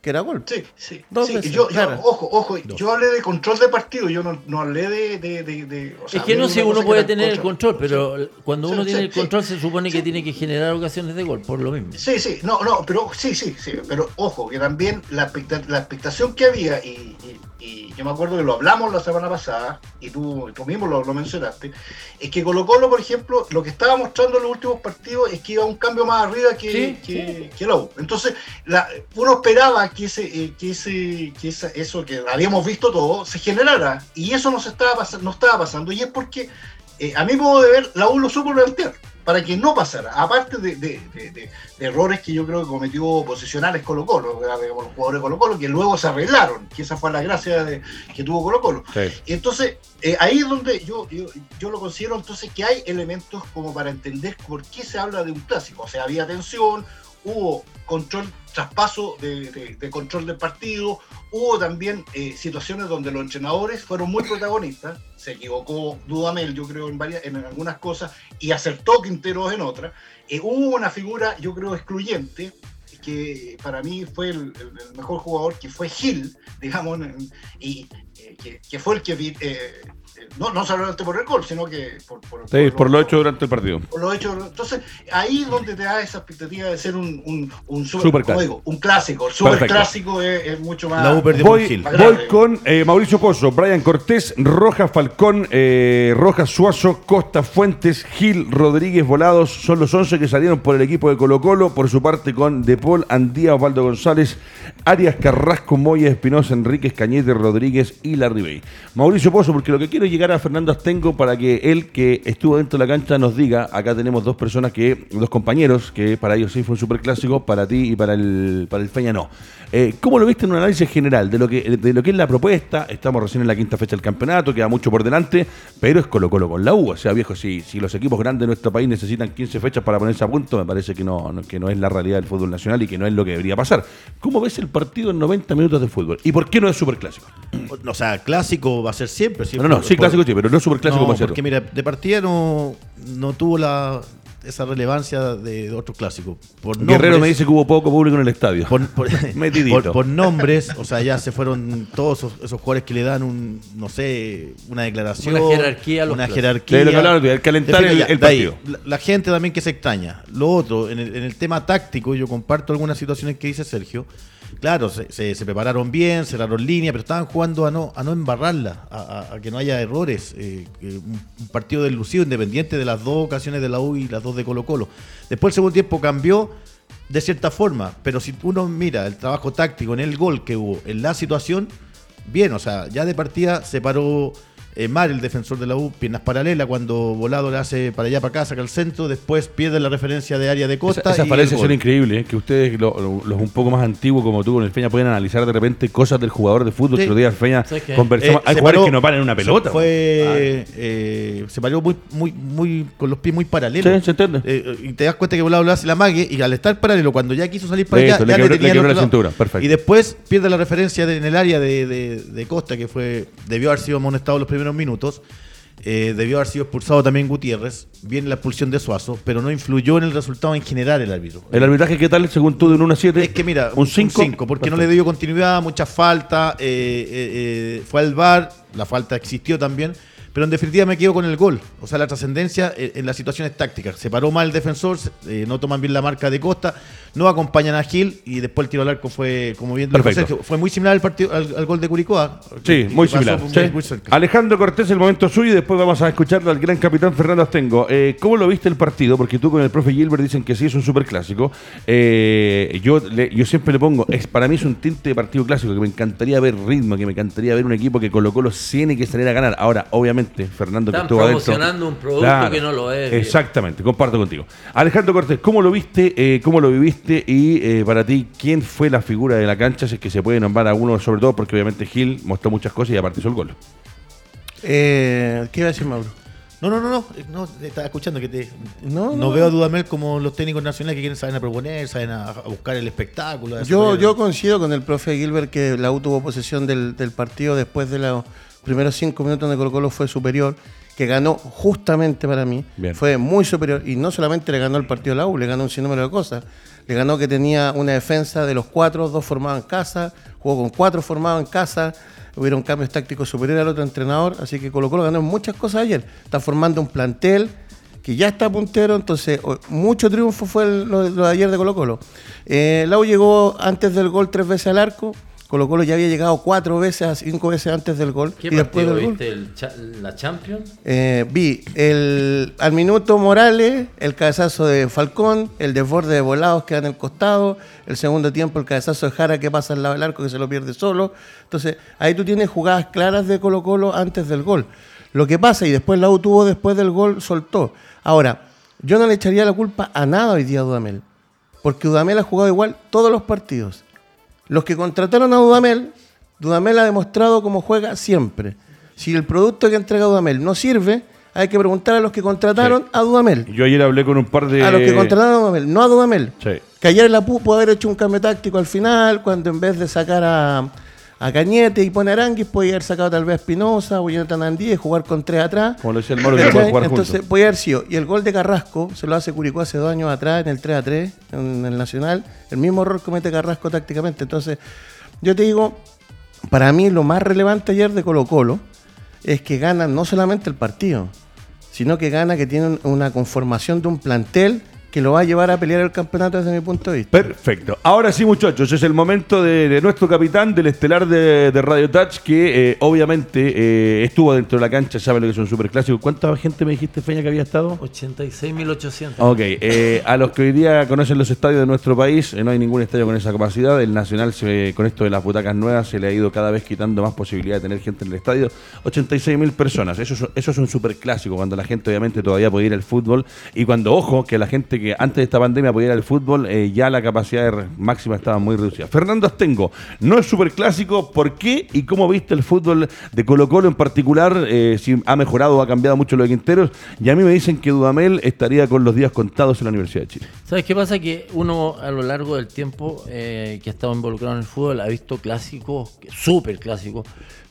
era gol. Sí, sí. yo, ojo, ojo, yo hablé de control de partido, yo no, no hablé de... de, de, es que no sé, uno puede tener el control, pero cuando uno tiene el control se supone que tiene que generar ocasiones de gol, por lo mismo. Sí, sí, no, no, pero sí, sí, sí, pero ojo, que también la, la expectación que había, y, y yo me acuerdo que lo hablamos la semana pasada, y tú, tú mismo lo, mencionaste, es que Colo Colo, por ejemplo, lo que estaba mostrando en los últimos partidos es que iba un cambio más arriba que, que, que la Entonces, la, uno esperaba que ese, eh, que ese, que eso que habíamos visto todo, se generara, y eso no, se estaba, no estaba pasando, y es porque, eh, a mi modo de ver, la U lo supo plantear para que no pasara, aparte de, errores que yo creo que cometió posicionales Colo Colo, los jugadores Colo Colo, que luego se arreglaron, que esa fue la gracia de, que tuvo Colo Colo. Entonces, eh, ahí es donde yo, yo, yo, lo considero entonces que hay elementos como para entender por qué se habla de un clásico. O sea, había tensión, hubo control, traspaso de, control del partido, hubo también eh, situaciones donde los entrenadores fueron muy protagonistas, se equivocó Dudamel, yo creo, en, varias, en algunas cosas, y acertó Quinteros en otras. Eh, hubo una figura, yo creo, excluyente, que para mí fue el, mejor jugador, que fue Gil, digamos, y eh, que, fue el que no, no solamente por el gol, sino que por, por, sí, por, lo, hecho durante el partido. Por lo hecho, entonces, ahí es donde te da esa expectativa de ser un, un, un super, digo, un clásico. El super clásico es, mucho más. voy, voy con eh, Mauricio Pozo, Brian Cortés, Rojas Falcón, eh, Rojas Suazo, Costa Fuentes, Gil Rodríguez Volados. Son los 11 que salieron por el equipo de Colo Colo. Por su parte, con De Paul, Andía, Osvaldo González, Arias Carrasco, Moya, Espinosa, Enríquez, Cañete, Rodríguez y Larribey. Mauricio Pozo, porque lo que quiero llegar a Fernando Astengo para que él, que estuvo dentro de la cancha, nos diga, acá tenemos dos personas que, dos compañeros, que para ellos sí fue un superclásico, para ti y para el, para el Feña no. Eh, ¿Cómo lo viste en un análisis general de lo, que, de lo que es la propuesta? Estamos recién en la quinta fecha del campeonato, queda mucho por delante, pero es Colo Colo con la U. O sea, viejo, si, si los equipos grandes de nuestro país necesitan 15 fechas para ponerse a punto, me parece que no, que no es la realidad del fútbol nacional y que no es lo que debería pasar. ¿Cómo ves el partido en 90 minutos de fútbol? ¿Y por qué no es superclásico? O sea, clásico va a ser siempre. no, no, sí, clásico sí, pero no superclásico no, Porque mira, de partida no, no tuvo la, esa relevancia de otros clásicos. Por Guerrero me dice que hubo poco público en el estadio. Por, por, nombres, o sea, ya se fueron todos esos, jugadores que le dan un, no sé, una declaración. Una jerarquía. una jerarquía. el calentar el, partido. la, gente también que se extraña. Lo otro, en el, en el tema táctico, yo comparto algunas situaciones que dice Sergio claro, se, se, prepararon bien, cerraron línea, pero estaban jugando a no, a no embarrarla, a, que no haya errores. Eh, un, partido del Lucido, independiente de las dos ocasiones de la U y las dos de Colo Colo. Después el segundo tiempo cambió de cierta forma, pero si uno mira el trabajo táctico en el gol que hubo, en la situación, bien, o sea, ya de partida se paró eh, mal el defensor de la U, piernas paralelas, cuando Volado le hace para allá, para acá, saca el centro, después pierde la referencia de área de Costa. Esa- esas falencias el son increíbles, ¿eh? que ustedes, lo- lo- los un poco más antiguos como tú con el Feña, pueden analizar de repente cosas del jugador de fútbol. Sí. Que los días Feña ¿Sabes qué? conversamos. Eh, Hay se jugadores paró- que no paran en una pelota. Fue, eh, se paró muy, muy, muy, con los pies muy paralelos. Sí, se entiende. Eh, y te das cuenta que Volado lo hace la mague y al estar paralelo, cuando ya quiso salir para allá, le ya quebró- le tenía le quebró otro la lado. cintura, perfecto. Y después pierde la referencia de- en el área de, de- de Costa, que fue debió haber sido amonestado los primeros minutos. Eh, debió haber sido expulsado también Gutiérrez. Viene la expulsión de Suazo, pero no influyó en el resultado en general el árbitro. El arbitraje, ¿qué tal según tú de un 1 a 7? Es que mira, un 5. porque no le dio continuidad, mucha falta, eh, eh, fue al VAR, la falta existió también, pero en definitiva me quedo con el gol. O sea, la trascendencia en las situaciones tácticas. Se paró mal el defensor, no toman bien la marca de Costa, no acompañan a Gil y después el tiro al arco fue, como bien Perfecto. Sergio, fue muy similar al, partido, al, al gol de Curicó. Sí, que muy pasó similar. muy- Sí. muy cerca. Alejandro Cortés, el momento suyo y después vamos a escuchar al gran capitán Fernando Astengo. Eh, ¿Cómo lo viste el partido? Porque tú con el profe Gilbert dicen que sí, es un superclásico. Eh, yo, le- yo siempre le pongo, es, para mí es un tinte de partido clásico, que me encantaría ver ritmo, que me encantaría ver un equipo que colocó los 100 y que saliera a ganar. Ahora, obviamente, Fernando que Están estuvo adentro. promocionando un producto que no lo es. Exactamente, comparto contigo. Alejandro Cortés, ¿cómo lo viste? eh, ¿Cómo lo viviste? Y eh, para ti, ¿quién fue la figura de la cancha? Si es que se puede nombrar a uno, sobre todo porque obviamente Gil mostró muchas cosas y aparte hizo el gol. Eh, ¿Qué iba a decir Mauro? No, no, no, no, eh, no, te estaba escuchando que te, No, no, no. veo a Dudamel como los técnicos nacionales que quieren saber a proponer, saben a, a buscar el espectáculo. Yo, yo coincido con el profe Gilbert que la U tuvo posesión del, del partido después de los primeros cinco minutos donde Colo Colo fue superior, que ganó justamente para mí, Bien. fue muy superior y no solamente le ganó el partido a la U, le ganó un sinnúmero de cosas. Le ganó que tenía una defensa de los cuatro, dos formados en casa, jugó con cuatro formados en casa, hubieron cambios tácticos superiores al otro entrenador, así que Colo Colo ganó muchas cosas ayer. Está formando un plantel que ya está puntero, entonces mucho triunfo fue lo de ayer de Colo Colo. Eh, Lau llegó antes del gol tres veces al arco, Colo Colo ya había llegado cuatro veces a cinco veces antes del gol. ¿Qué y después partido del gol. viste? El cha- ¿La Champions? Eh, vi el, al minuto Morales, el cabezazo de Falcón, el desborde de Volados que da en el costado, el segundo tiempo el cabezazo de Jara que pasa al lado del arco que se lo pierde solo. Entonces, ahí tú tienes jugadas claras de Colo Colo antes del gol. Lo que pasa, y después la U tuvo después del gol, soltó. Ahora, yo no le echaría la culpa a nada hoy día a Dudamel, porque Dudamel ha jugado igual todos los partidos. Los que contrataron a Dudamel, Dudamel ha demostrado cómo juega siempre. Si el producto que entrega Dudamel no sirve, hay que preguntar a los que contrataron Sí. a Dudamel. Yo ayer hablé con un par de. A los que contrataron a Dudamel, no a Dudamel. Sí. Que ayer la PU pudo haber hecho un cambio táctico al final, cuando en vez de sacar a, a Cañete y poner a Aranguis, podía haber sacado tal vez a Espinosa o Jonathan Andí y jugar con tres atrás. Como lo decía el Moro, que pueden jugar Entonces, juntos. podía haber sido. Y el gol de Carrasco se lo hace Curicó hace dos años atrás en el 3 a 3, en el Nacional. El mismo error comete Carrasco tácticamente. Entonces, yo te digo, para mí lo más relevante ayer de Colo Colo es que gana no solamente el partido, sino que gana que tienen una conformación de un plantel que lo va a llevar a pelear el campeonato desde mi punto de vista. Perfecto. Ahora sí, muchachos, es el momento de, de nuestro capitán del estelar de, de Radio Touch, que eh, obviamente eh, estuvo dentro de la cancha, sabe lo que es un superclásico. ¿Cuánta gente me dijiste, Feña, que había estado? 86.800. Ok, eh, a los que hoy día conocen los estadios de nuestro país, eh, no hay ningún estadio con esa capacidad. El Nacional, se- con esto de las butacas nuevas, se le ha ido cada vez quitando más posibilidad de tener gente en el estadio. 86 mil personas, eso, es- eso es un superclásico, cuando la gente obviamente todavía podía ir al fútbol. Y cuando, ojo, que la gente que antes de esta pandemia podía ir al fútbol, eh, ya la capacidad máxima estaba muy reducida. Fernando Astengo, no es superclásico, ¿por qué y cómo viste el fútbol de Colo Colo en particular? Eh, si ha mejorado o ha cambiado mucho lo de Quinteros. Y a mí me dicen que Dudamel estaría con los días contados en la Universidad de Chile. ¿Sabes qué pasa? Que uno a lo largo del tiempo eh, que ha estado involucrado en el fútbol ha visto clásicos, súper clásicos,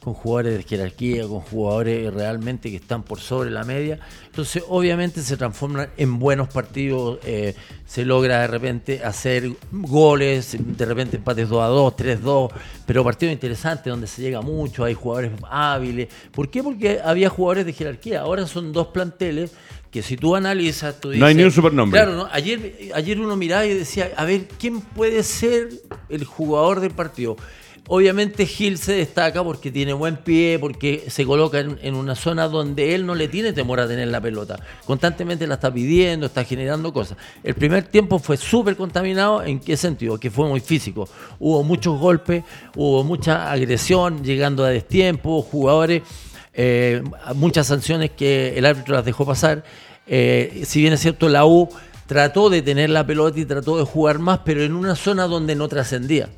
con jugadores de jerarquía, con jugadores realmente que están por sobre la media. Entonces, obviamente se transforman en buenos partidos, eh, se logra de repente hacer goles, de repente empates 2 a 2, 3 2, pero partidos interesantes donde se llega mucho, hay jugadores hábiles. ¿Por qué? Porque había jugadores de jerarquía. Ahora son dos planteles que si tú analizas, tú dices... No hay ni un supernombre. Claro, ¿no? Ayer, ayer uno miraba y decía, a ver, ¿quién puede ser el jugador del partido? Obviamente Gil se destaca porque tiene buen pie, porque se coloca en, una zona donde él no le tiene temor a tener la pelota. Constantemente la está pidiendo, está generando cosas. El primer tiempo fue súper contaminado, ¿en qué sentido? Que fue muy físico. Hubo muchos golpes, hubo mucha agresión, llegando a destiempo, jugadores eh, muchas sanciones que el árbitro las dejó pasar. Eh, si bien es cierto, la U trató de tener la pelota y trató de jugar más, pero en una zona donde no trascendía.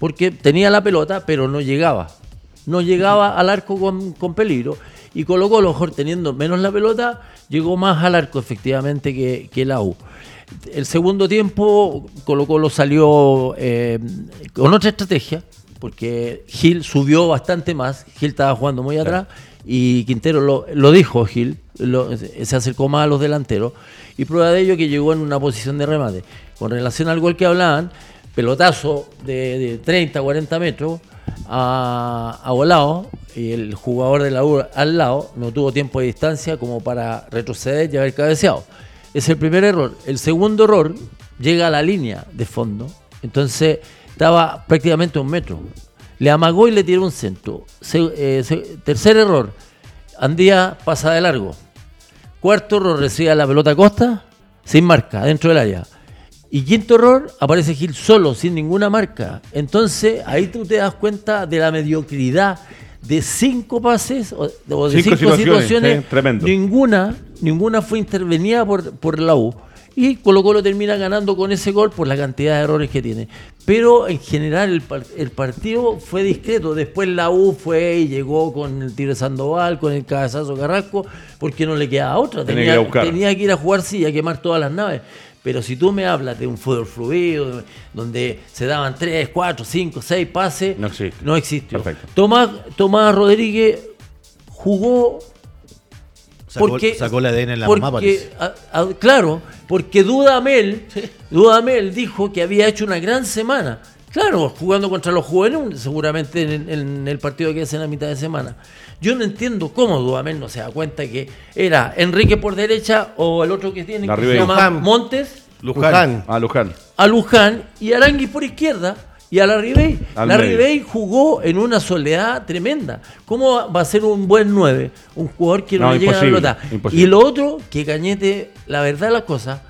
Porque tenía la pelota, pero no llegaba. No llegaba al arco con, con peligro. Y colocó, a lo mejor teniendo menos la pelota, llegó más al arco efectivamente que, que la U. El segundo tiempo, Colo Colo salió eh, con otra estrategia, porque Gil subió bastante más. Gil estaba jugando muy atrás y Quintero lo, lo dijo, Gil, lo- se acercó más a los delanteros. Y prueba de ello que llegó en una posición de remate. Con relación al gol que hablaban, pelotazo de, de 30, 40 metros a, volado y el jugador de la U al lado no tuvo tiempo de distancia como para retroceder y haber cabeceado. Es el primer error. El segundo error llega a la línea de fondo. Entonces estaba prácticamente un metro. Le amagó y le tiró un centro. Eh, tercer error. Andía pasa de largo. Cuarto error, recibe la pelota a costa, sin marca, dentro del área. Y quinto error, aparece Gil solo, sin ninguna marca. Entonces, ahí tú te das cuenta de la mediocridad de cinco pases o, de Cinco cinco, situaciones, situaciones. sí, tremendo. Ninguna, ninguna fue intervenida por, por la U. Y Colo Colo termina ganando con ese gol por la cantidad de errores que tiene. Pero en general el, par- el partido fue discreto. Después la U fue y llegó con el tiro de Sandoval, con el cabezazo Carrasco, porque no le quedaba otra. Tenía que Tenía, buscar. tenía que ir a jugar sí y a quemar todas las naves. Pero si tú me hablas de un fútbol fluido, donde se daban 3, 4, 5, 6 pases, No existe. no existió. Perfecto. Tomás, Tomás Rodríguez jugó Sacó, porque, sacó la ADN en la porque, mamá, parece. a- a- claro, porque Dudamel, Dudamel dijo que había hecho una gran semana. Claro, jugando contra los juveniles, seguramente en, en el partido que hacen a mitad de semana. Yo no entiendo cómo Dudamel no se da cuenta que era Enrique por derecha o el otro que tiene que se llama Luján. Montes, Luján. A Luján. a Luján y Arangui por izquierda y a la Ribey. Al La medio. Ribey jugó en una soledad tremenda. ¿Cómo va a ser un buen 9? Un jugador que no, No, le llega a la pelota. imposible. Y lo otro, que Cañete, la verdad de las cosas,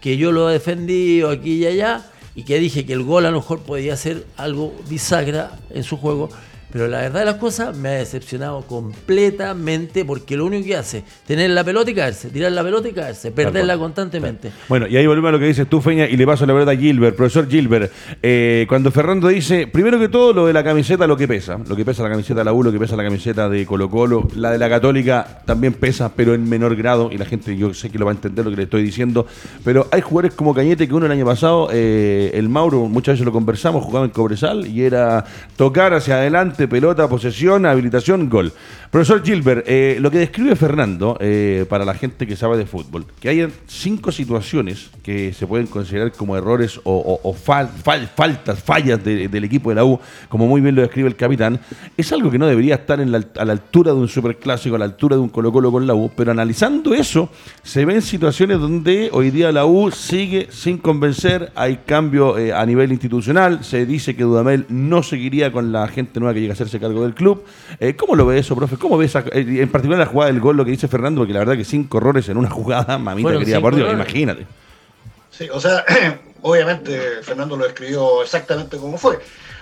que yo lo he defendido aquí y allá, y que dije que el gol a lo mejor podía ser algo bisagra en su juego. Pero la verdad de las cosas me ha decepcionado completamente porque lo único que hace es tener la pelota y caerse, tirar la pelota y caerse, perderla constantemente. Bueno, y ahí volvemos a lo que dices tú, Feña, y le paso la verdad a Gilbert, profesor Gilbert. Eh, cuando Fernando dice, primero que todo, lo de la camiseta, lo que pesa. Lo que pesa la camiseta de la U, lo que pesa la camiseta de Colo Colo. La de la Católica también pesa, pero en menor grado. Y la gente, yo sé que lo va a entender lo que le estoy diciendo. Pero hay jugadores como Cañete que uno el año pasado, eh, el Mauro, muchas veces lo conversamos, jugaba en Cobresal y era tocar hacia adelante, pelota, posesión, habilitación, gol. Profesor Gilbert, eh, lo que describe Fernando, eh, para la gente que sabe de fútbol, que hay cinco situaciones que se pueden considerar como errores o, fal- fal- faltas, fallas de- del equipo de la U, como muy bien lo describe el capitán, es algo que no debería estar a la altura de un superclásico, a la altura de un Colo Colo con la U, pero analizando eso, se ven situaciones donde hoy día la U sigue sin convencer, hay cambio eh, a nivel institucional, se dice que Dudamel no seguiría con la gente nueva que a hacerse cargo del club. Eh, ¿Cómo lo ve eso, profe? ¿Cómo ve esa, eh, en particular la jugada del gol, lo que dice Fernando? Porque la verdad que cinco errores en una jugada, mamita Fueron querida, por Dios, errores. imagínate. Sí, o sea, obviamente Fernando lo escribió exactamente como fue.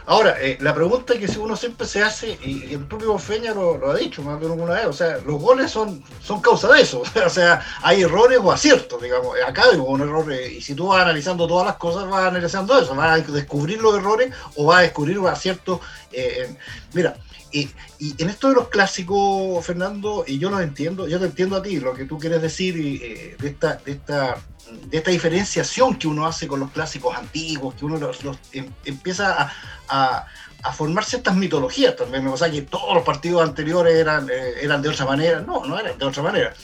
Ahora, eh, la pregunta que si uno siempre se hace, y el propio Feña lo, ha dicho más de alguna vez, o sea, los goles son, son causa de eso. O sea, hay errores o aciertos, digamos. Acá hubo un error, eh, y si tú vas analizando todas las cosas, vas analizando eso, vas a descubrir los errores o vas a descubrir los aciertos. eh, mira, y, en esto de los clásicos, Fernando, y yo lo entiendo, yo te entiendo a ti, lo que tú quieres decir eh, de, esta, de, esta, de esta diferenciación que uno hace con los clásicos antiguos, que uno los, los em- empieza a, a- a formar ciertas mitologías también. O sea, que todos los partidos anteriores eran, eh, eran de otra manera. No, no eran de otra manera.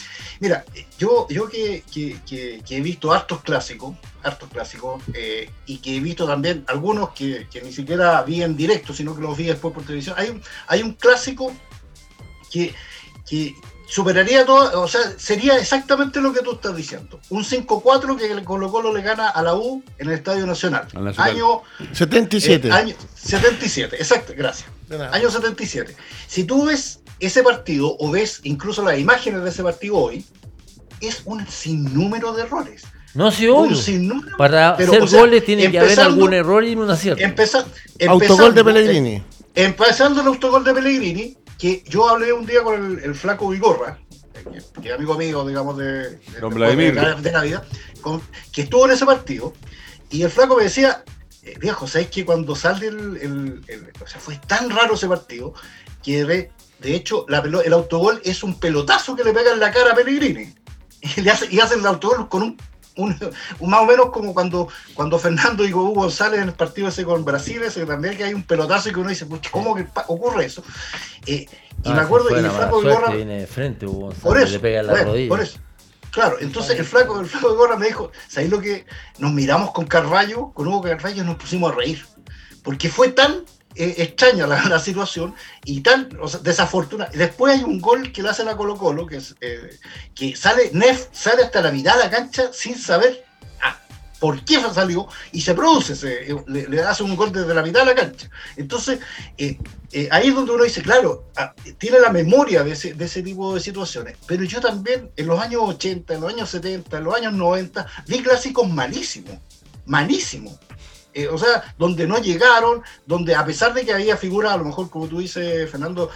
Mira, yo, yo que- que he visto hartos clásicos, hartos clásicos, eh, y que he visto también algunos que, que ni siquiera vi en directo, sino que los vi después por televisión, hay un, hay un clásico que, que superaría todo, o sea, sería exactamente lo que tú estás diciendo. Un 5-4 que el Colo Colo le gana a la U en el Estadio Nacional. Al Nacional. Año, 77. eh, año 77, exacto, gracias. Año 77. Si tú ves ese partido o ves incluso las imágenes de ese partido hoy, es un sinnúmero de errores. No, obvio. sinnúmero. Para hacer goles tiene que haber algún error y un acierto. Empeza- Autogol de empezando- Pellegrini. Empezando el autogol de Pellegrini, que yo hablé un día con el, el flaco Vigorra, que, que es amigo mío, digamos, de, de, Don de, de la vida, con- que estuvo en ese partido, y el flaco me decía, eh, viejo, ¿sabes que cuando sale el, el- el- O sea, fue tan raro ese partido que de, de hecho la el autogol es un pelotazo que le pega en la cara a Pellegrini. Y, le hace, y hacen el autogol con un, un- un más o menos como cuando, cuando Fernando y Hugo González en el partido ese con Brasil, ese también que hay un pelotazo y que uno dice, "Pucha, ¿cómo que ocurre eso? Eh, y Ah, me acuerdo, fue y el flaco suerte, Vigorra, viene de frente, Hugo González, por eso, le pega la rodilla. por eso. Claro, entonces el flaco, el flaco de gorra me dijo, ¿sabéis lo que nos miramos con Carballo, con Hugo Carballo, y nos pusimos a reír? Porque fue tan extraña la, situación y tan o sea, desafortunada. Después hay un gol que le hacen a Colo Colo, eh, que sale, Nef sale hasta la mitad de la cancha sin saber ah, por qué salió y se produce, ese, eh, le, hace un gol desde la mitad de la cancha. Entonces, eh, ahí es donde uno dice, claro, ah, tiene la memoria de ese, de ese tipo de situaciones, pero yo también en los años 80, en los años 70, en los años 90, vi clásicos malísimos, malísimos. Eh, o sea, donde no llegaron, donde a pesar de que había figuras, a lo mejor como tú dices, Fernando,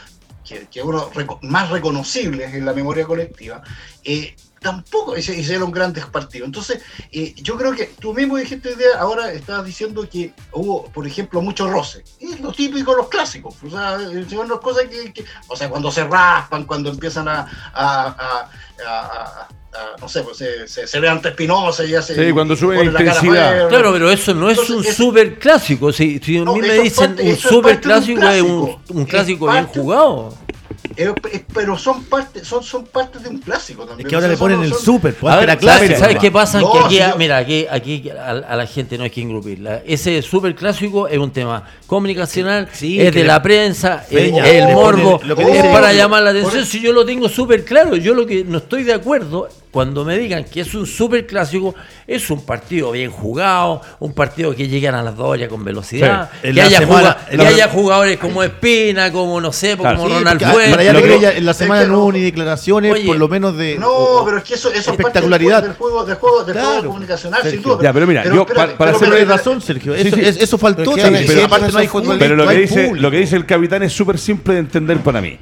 que, que uno más reconocibles en la memoria colectiva, eh, tampoco hice- hicieron grandes partidos. Entonces, eh, yo creo que tú mismo dijiste día, ahora estabas diciendo que hubo, por ejemplo, mucho roce. Es lo típico los clásicos. O sea, eh, son las cosas que, que- o sea, cuando se raspan, cuando empiezan a, a- a- a- a- a- no sé, pues se, se, se levanta Espinosa y ya se. Sí, cuando y sube la cara intensidad. Claro, pero eso no es Entonces, un es- super clásico. Si, si a No, mí me es dicen parte- un es super un clásico, es un, clásico. un Es clásico bien parte- jugado. Pero son parte, son, son parte de un clásico también. Es que ahora O sea, le ponen son- el super, pues A antes ver, era clásico. ¿sabes, ¿sabes nomás. qué pasa? No, que aquí, si yo- mira, aquí, aquí a, a la gente no hay que engrupirla. Ese super clásico es un tema comunicacional, Sí, es de le- la prensa, es Peña, el le morbo, pone- lo que es dice- para llamar la atención. Si yo lo tengo súper claro, yo lo que no estoy de acuerdo cuando me digan que es un super clásico, es un partido bien jugado, un partido que llegan a las dos ya con velocidad, Sí, que, haya, semana- que la- haya jugadores como Espina, como no sé, Claro, como Sí, Ronald porque Fuentes. para que- en la es semana que no no- hubo ni declaraciones, Oye, por lo menos de. No, o- pero es que eso, eso es parte espectacularidad. del juego, del juego, del juego Claro, comunicacional, sin Sergio. duda. Ya, pero mira, yo, espérate, para- para pero- hacer- pero- razón, Sergio. Eso, es- eso faltó Pero pero pero- aparte no hay Pero lo que dice el capitán es súper simple de entender para mí.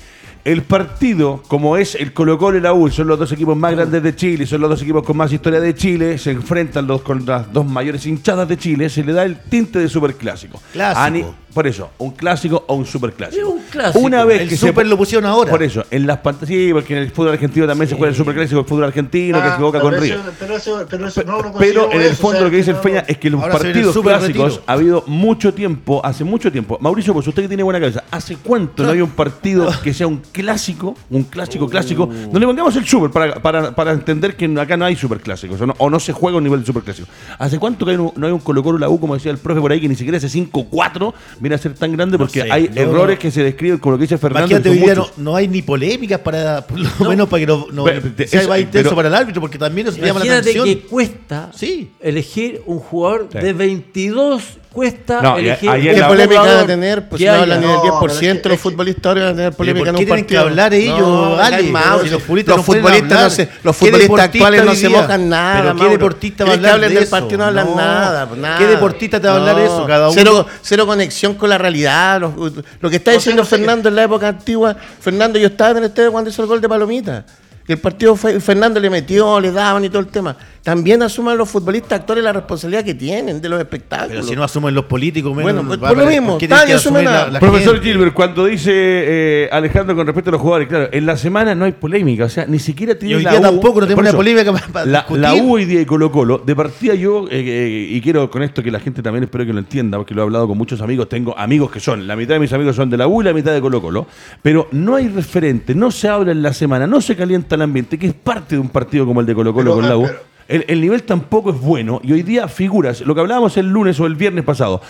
El partido, como es el Colo Colo y la U, son los dos equipos más grandes de Chile, son los dos equipos con más historia de Chile, se enfrentan los, con las dos mayores hinchadas de Chile, se le da el tinte de superclásico. Clásico. Por eso, un clásico o un superclásico. Es un clásico. Una vez El que super se, lo pusieron ahora. Por eso, en las pantallas, sí, porque en el fútbol argentino también se juega el superclásico, el fútbol argentino, que Ah, se evoca pero con eso- Río. Pero eso, pero eso no, no Pero en el fondo o sea, lo que dice el no- Feña es que los partidos clásicos retiro. ha habido mucho tiempo, hace mucho tiempo. Mauricio, pues usted que tiene buena cabeza, ¿hace cuánto no hay un partido que sea un clásico, un clásico clásico? No le pongamos el super para, para, para entender que acá no hay super clásicos o no, o no se juega a un nivel de super clásico. ¿Hace cuánto que hay un- no hay un Colo Colo la U, como decía el profe por ahí, que ni siquiera ese 5-4 viene a ser tan grande No porque sé, hay no, errores no. que se describen como lo que dice Fernando. Imagínate, que hoy día no, no hay ni polémicas para, por lo menos para que no, no Pero, sea eso- más intenso pero- para el árbitro, porque también eso llama la Imagínate atención. que cuesta Sí. elegir un jugador Sí. de 22 cuesta No, elegir ¿Qué la- polémica van a tener? Pues si no hablan ni del No, 10% pero es que- los futbolistas ahora van a tener polémica ¿por en qué un tienen que partido. hablar ellos, Ale? los futbolistas no pueden futbolistas hablar. no se- los ¿Qué futbolistas actuales no se mojan nada. Pero ¿qué Mauro. deportista va a hablar del eso? partido no hablan No. nada, nada. ¿Qué deportista te va a hablar eso? Cada uno- Cero, cero conexión con la realidad. Lo, lo que está diciendo. Fernando en la época antigua, Fernando, yo estaba en el estadio cuando hizo el gol de Palomita. Que el partido fue, Fernando le metió, le daban y todo el tema. También asuman los futbolistas actuales la responsabilidad que tienen de los espectáculos. Pero si no asumen los políticos, menos Bueno, pues por lo mismo, ¿por qué nadie asume nada. la- la Profesor gente? Gilbert, cuando dice eh, Alejandro con respecto a los jugadores, claro, en la semana no hay polémica, o sea, ni siquiera tiene Y hoy la día U- tampoco no tenemos una polémica para- para la, discutir. la U hoy día y Colo Colo, de partida yo, eh, eh, y quiero con esto que la gente también espero que lo entienda, porque lo he hablado con muchos amigos, tengo amigos que son, la mitad de mis amigos son de la U y la mitad de Colo Colo, pero no hay referente, no se habla en la semana, no se calienta ambiente, que es parte de un partido como el de Colo Colo Pero, con la U. pero- El, el nivel tampoco es bueno y hoy día figuras, lo que hablábamos el lunes o el viernes pasado,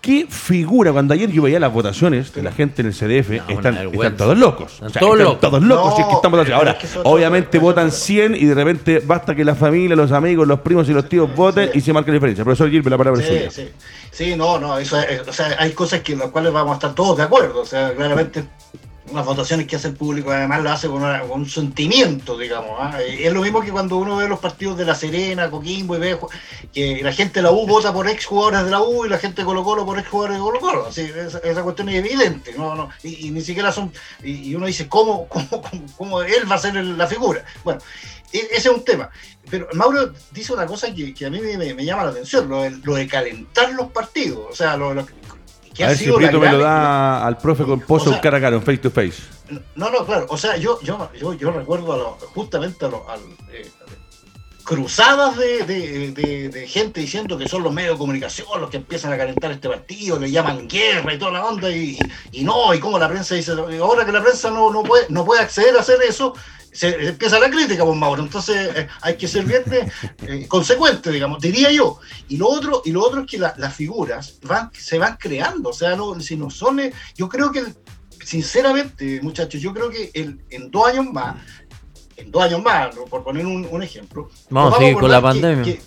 ¿qué figura? Cuando ayer yo veía las votaciones de la gente en el CDF, No, están, están todos locos. Están todos locos. todos locos, si es que No, estamos así. pero Ahora, es que eso- obviamente votan eso- 100 y de repente basta que la familia, los amigos, los primos y los tíos voten y se marca la diferencia. Profesor Gilbert, la palabra es Sí, suya. sí. Sí, no, no, eso es- o sea, hay cosas que en las cuales vamos a estar todos de acuerdo, o sea, claramente unas votaciones que hace el público, además lo hace con, un sentimiento, digamos. ¿ah? Es lo mismo que cuando uno ve los partidos de La Serena, Coquimbo y ve que la gente de la U vota por ex jugadores de la U y la gente de Colo Colo por ex jugadores de Colo Colo. esa, cuestión es evidente, ¿no? no y, ni siquiera son. Y, uno dice, ¿cómo, cómo, cómo, él va a ser la figura? Bueno, e, ese es un tema. Pero Mauro dice una cosa que, a mí me, llama la atención, lo de, lo de, calentar los partidos. O sea, lo, a ver si Prieto me lo da al profe con Pozo cara a cara, en face to face. No, no, claro. O sea, yo, yo, yo, yo recuerdo justamente a los, eh, cruzadas de, de, de, gente diciendo que son los medios de comunicación los que empiezan a calentar este partido, le llaman guerra y toda la onda, y, y no, y como la prensa dice, ahora que la prensa no, no, puede, no puede acceder a hacer eso, se empieza la crítica, pues Mauro. Entonces eh, hay que ser bien eh, consecuente, digamos, diría yo. Y lo otro, y lo otro es que las figuras van, se van creando. O sea, no, si no son. Eh, yo creo que, sinceramente, muchachos, yo creo que el, en dos años más, en dos años más, por poner un, ejemplo. Vamos, a seguir con la pandemia.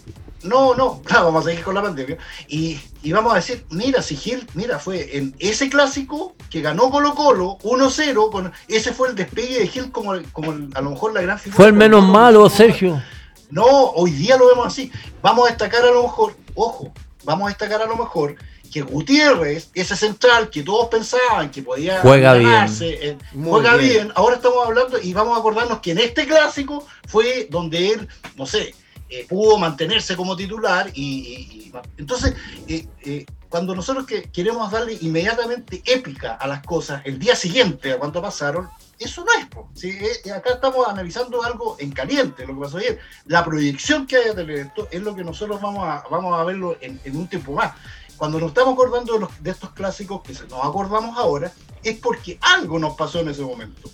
No, no, claro, vamos a seguir con la pandemia. Y, vamos a decir, mira, si Gil, mira, fue en ese clásico que ganó Colo Colo 1-0, con, ese fue el despegue de Gil como, como a lo mejor la gran figura. Fue el menos malo, Sergio. No, hoy día lo vemos así. Vamos a destacar a lo mejor, ojo, vamos a destacar a lo mejor que Gutiérrez, ese central que todos pensaban que podía juega ganarse, bien. juega bien. Ahora estamos hablando y vamos a acordarnos que en este clásico fue donde él, no sé, eh, pudo mantenerse como titular y, entonces eh, eh, cuando nosotros que queremos darle inmediatamente épica a las cosas el día siguiente a cuando pasaron eso no es acá estamos analizando algo en caliente lo que pasó ayer. La proyección que hay del evento es lo que nosotros vamos a vamos a verlo en, un tiempo más. Cuando nos estamos acordando de, los, de estos clásicos que nos acordamos ahora es porque algo nos pasó en ese momento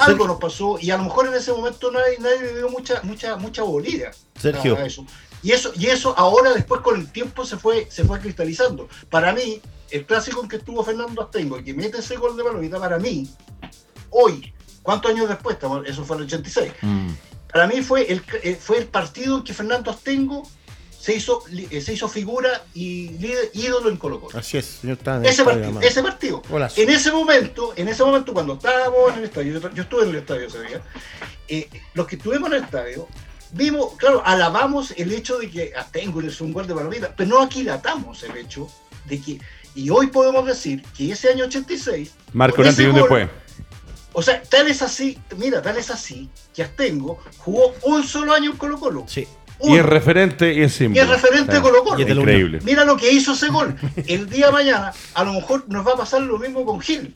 algo nos pasó y a lo mejor en ese momento nadie, nadie dio mucha, mucha, mucha bolilla Sergio. eso. Y eso, y eso ahora después con el tiempo se fue, se fue cristalizando. Para mí, el clásico en que estuvo Fernando Astengo y que mete ese gol de Palomita, para mí, hoy, ¿cuántos años después? Eso fue el 86. Mm. Para mí fue el, eh, fue el partido en que Fernando Astengo se hizo, eh, se hizo figura y líder, ídolo en Colo Colo. Así es, señor ese, partido, ese partido. En ese momento, en ese momento cuando estábamos en el estadio, yo, estuve en el estadio ese día, eh, los que estuvimos en el estadio, vimos, claro, alabamos el hecho de que Atengo es un gol de vida, pero no aquilatamos el hecho de que, y hoy podemos decir que ese año 86... Marco antes y un después. O sea, tal es así, mira, tal es así que Astengo jugó un solo año en Colo Colo. Sí. Y es referente y es simple. Y es referente de Colo Colo. Increíble. Mira lo que hizo ese gol. El día de mañana, a lo mejor nos va a pasar lo mismo con Gil.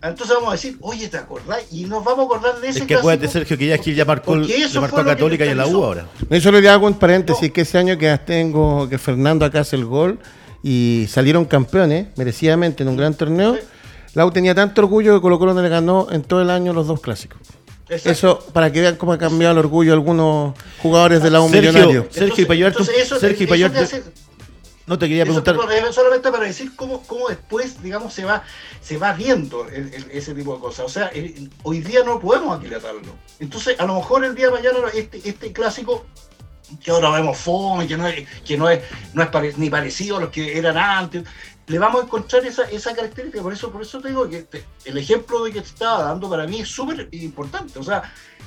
Entonces vamos a decir, oye, ¿te acordás? Y nos vamos a acordar de ese Es que puede ser Sergio, que ya Gil ya marcó, ya marcó a Católica y a la U ahora. Eso le hago un paréntesis, que ese año que tengo, que Fernando acá hace el gol y salieron campeones, merecidamente, en un gran torneo. La U tenía tanto orgullo que Colo Colo no le ganó en todo el año los dos clásicos. Eso, para que vean cómo ha cambiado el orgullo algunos jugadores de la U Sergio, Sergio, y para llevarte, Sergio, y para llevarte, no te quería preguntar. solamente para decir cómo, cómo después, digamos, se va, se va viendo ese tipo de cosas. O sea, hoy día no podemos aquilatarlo. Entonces, a lo mejor el día de mañana este, este clásico que ahora vemos fome, que no es, que no es, no es ni parecido a los que eran antes le vamos a encontrar esa, esa característica. Por eso, por eso te digo que el ejemplo de que te estaba dando para mí es súper importante. O sea,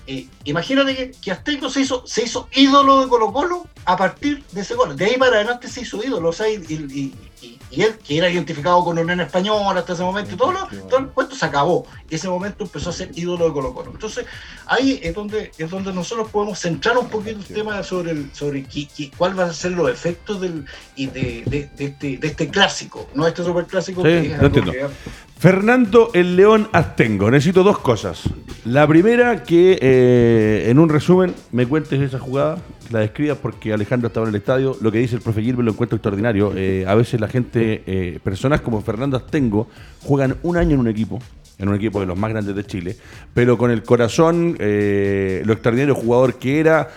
eh, imagínate que, que Azteco se hizo, se hizo ídolo de Colo Colo a partir de ese gol. De ahí para adelante se hizo ídolo. O sea, y, él, que era identificado con Unión Española hasta ese momento, y todo, lo, todo el cuento se acabó. Y ese momento empezó a ser ídolo de Colo Colo. Entonces, ahí es donde, es donde nosotros podemos centrar un poquito el tema sobre, el, sobre cuál van a ser los efectos del, y de, de, este, de este clásico, no este superclásico que es Fernando el León Astengo, necesito dos cosas. La primera, que eh, en un resumen me cuentes esa jugada, la describas porque Alejandro estaba en el estadio. Lo que dice el profe Gilbert lo encuentro extraordinario. Eh, a veces la gente, eh, personas como Fernando Astengo, juegan un año en un equipo, en un equipo de los más grandes de Chile, pero con el corazón, lo extraordinario jugador que era,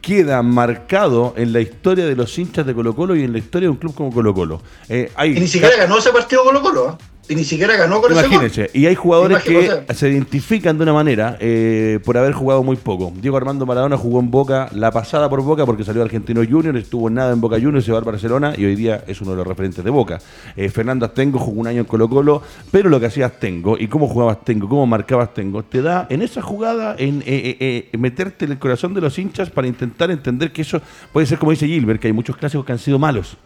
queda marcado en la historia de los hinchas de Colo Colo y en la historia de un club como Colo Colo. y ni siquiera ganó ese partido Colo Colo. Y ni siquiera ganó con ese gol. Imagínense, y hay jugadores que se identifican de una manera eh, por haber jugado muy poco. Diego Armando Maradona jugó en Boca la pasada por Boca porque salió Argentino Junior, estuvo en nada en Boca Juniors, se va al Barcelona y hoy día es uno de los referentes de Boca. Eh, Fernando Astengo jugó un año en Colo Colo, pero lo que hacía Astengo y cómo jugaba Astengo, cómo marcaba Astengo, te da en esa jugada en eh, meterte en el corazón de los hinchas para intentar entender que eso puede ser como dice Gilbert, que hay muchos clásicos que han sido malos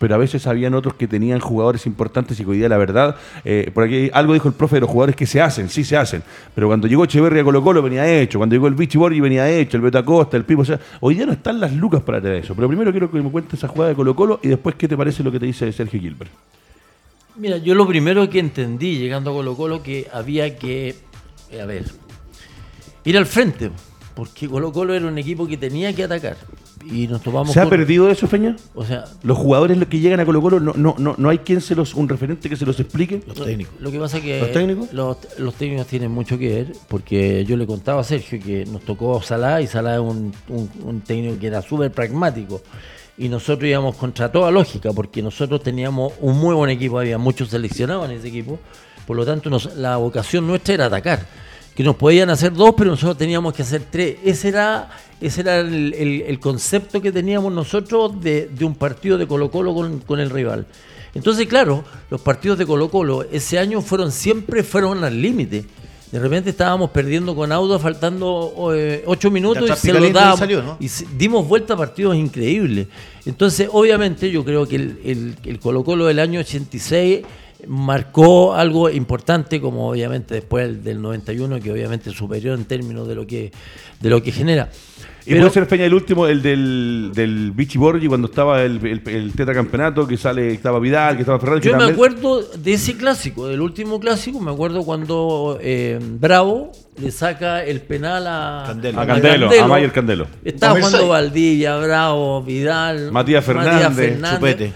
pero a veces habían otros que tenían jugadores importantes y que hoy día la verdad, eh, por aquí algo dijo el profe de los jugadores que se hacen, sí se hacen, pero cuando llegó Echeverri a Colo Colo venía hecho, cuando llegó el Vichy Borgi venía hecho, el Beto Acosta, el Pipo, o sea, hoy día no están las lucas para hacer eso, pero primero quiero que me cuentes esa jugada de Colo Colo y después qué te parece lo que te dice Sergio Gilbert. Mira, yo lo primero que entendí llegando a Colo Colo que había que, eh, a ver, ir al frente, porque Colo Colo era un equipo que tenía que atacar. Y nos topamos ¿Se ha con- perdido eso, Feña? O sea, Los jugadores que llegan a Colo Colo, no, no, no, no hay quien se los, un referente que se los explique. Los técnicos. Lo que pasa es que ¿Los técnicos? Los, los técnicos tienen mucho que ver, porque yo le contaba a Sergio que nos tocó Salah y Salah es un, un- un técnico que era súper pragmático. Y nosotros íbamos contra toda lógica, porque nosotros teníamos un muy buen equipo, había muchos seleccionados en ese equipo. Por lo tanto, nos- la vocación nuestra era atacar. Que nos podían hacer dos, pero nosotros teníamos que hacer tres. Ese era, ese era el, el- el concepto que teníamos nosotros de, de un partido de Colo Colo con, con el rival. Entonces, claro, los partidos de Colo Colo ese año fueron siempre fueron al límite. De repente estábamos perdiendo con Auda faltando eh, ocho minutos y se lo picaliente y dábamos. salió, ¿no? Y se- dimos vuelta a partidos increíbles. Entonces, obviamente, yo creo que el, el- el Colo Colo del año 86 marcó algo importante, como obviamente después el del 91, que obviamente es superior en términos de lo que, de lo que genera. Y Pero- puede ser Feña el último, el del, del Vichy Borgi, cuando estaba el, el, el tetracampeonato, que sale, estaba Vidal, que estaba Ferrari. Yo me también- acuerdo de ese clásico, del último clásico, me acuerdo cuando eh, Bravo le saca el penal a Candelo. A Candelo, a Mayer Candelo. Estaba 2006. jugando Valdivia, Bravo, Vidal, Matías Fernández, Chupete.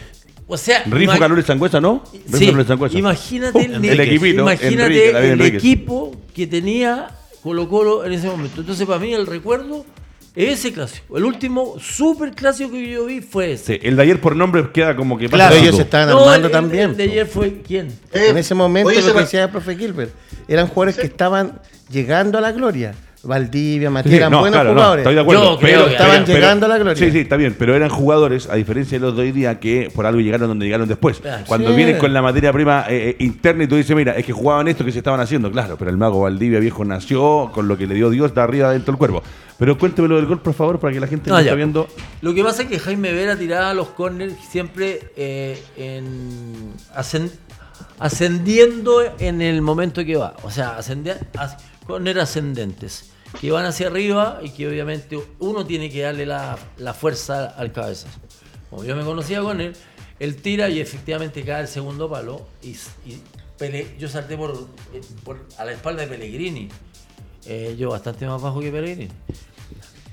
O sea, Rifo Carlos Sangüesa, ¿no? Sí, Sangüesa. imagínate el, el nivel- equipito, imagínate Enrique, David el Enríquez. equipo que tenía Colo Colo en ese momento. Entonces, para mí, el recuerdo es ese clásico. El último super clásico que yo vi fue ese. Sí, el de ayer por nombre queda como que Claro, ellos se estaban No, armando el- también. el de ayer fue quién? Eh, En ese momento oye, lo que decía el profe Gilbert, eran jugadores que estaban llegando a la gloria. Valdivia, Sí, Matías, eran no, buenos claro, no, jugadores. estoy de acuerdo. Yo creo pero que estaban llegando a la gloria. Sí, sí, está bien, pero eran jugadores, a diferencia de los de hoy día, que por algo llegaron donde llegaron después. Ah, Cuando sí. vienen con la materia prima eh, eh, interna y tú dices, mira, es que jugaban esto que se estaban haciendo, claro, pero el mago Valdivia viejo nació con lo que le dio Dios de arriba dentro del cuerpo. Pero cuénteme lo del gol, por favor, para que la gente No, está viendo. Lo que pasa es que Jaime Vera tiraba los corners siempre eh, en ascen- ascendiendo en el momento que va. O sea, ascende- as- corners ascendentes. Que van hacia arriba y que obviamente uno tiene que darle la, la fuerza al cabeza. Como yo me conocía con él, él tira y efectivamente cae el segundo palo. Y, y Pele- yo salté por, por- a la espalda de Pellegrini. Eh, yo bastante más bajo que Pellegrini.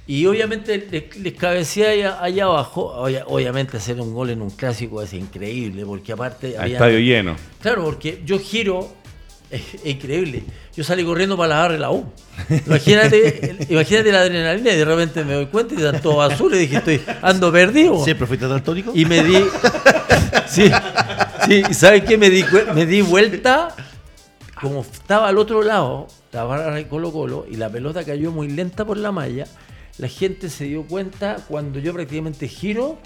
Y obviamente les, les cabeceé allá, allá abajo. Obvia- obviamente hacer un gol en un clásico es increíble, porque aparte... Había- estadio lleno. Claro, porque yo giro, es, es increíble. Yo salí corriendo para la barra de la U. Imagínate, el- imagínate la adrenalina y de repente me doy cuenta y están todos azules y dije, estoy ando perdido. ¿Siempre fuiste daltónico? Y me di. Sí, sí, ¿sabes qué? Me di, me di vuelta, como estaba al otro lado, la barra de Colo Colo, y la pelota cayó muy lenta por la malla. La gente se dio cuenta cuando yo prácticamente giro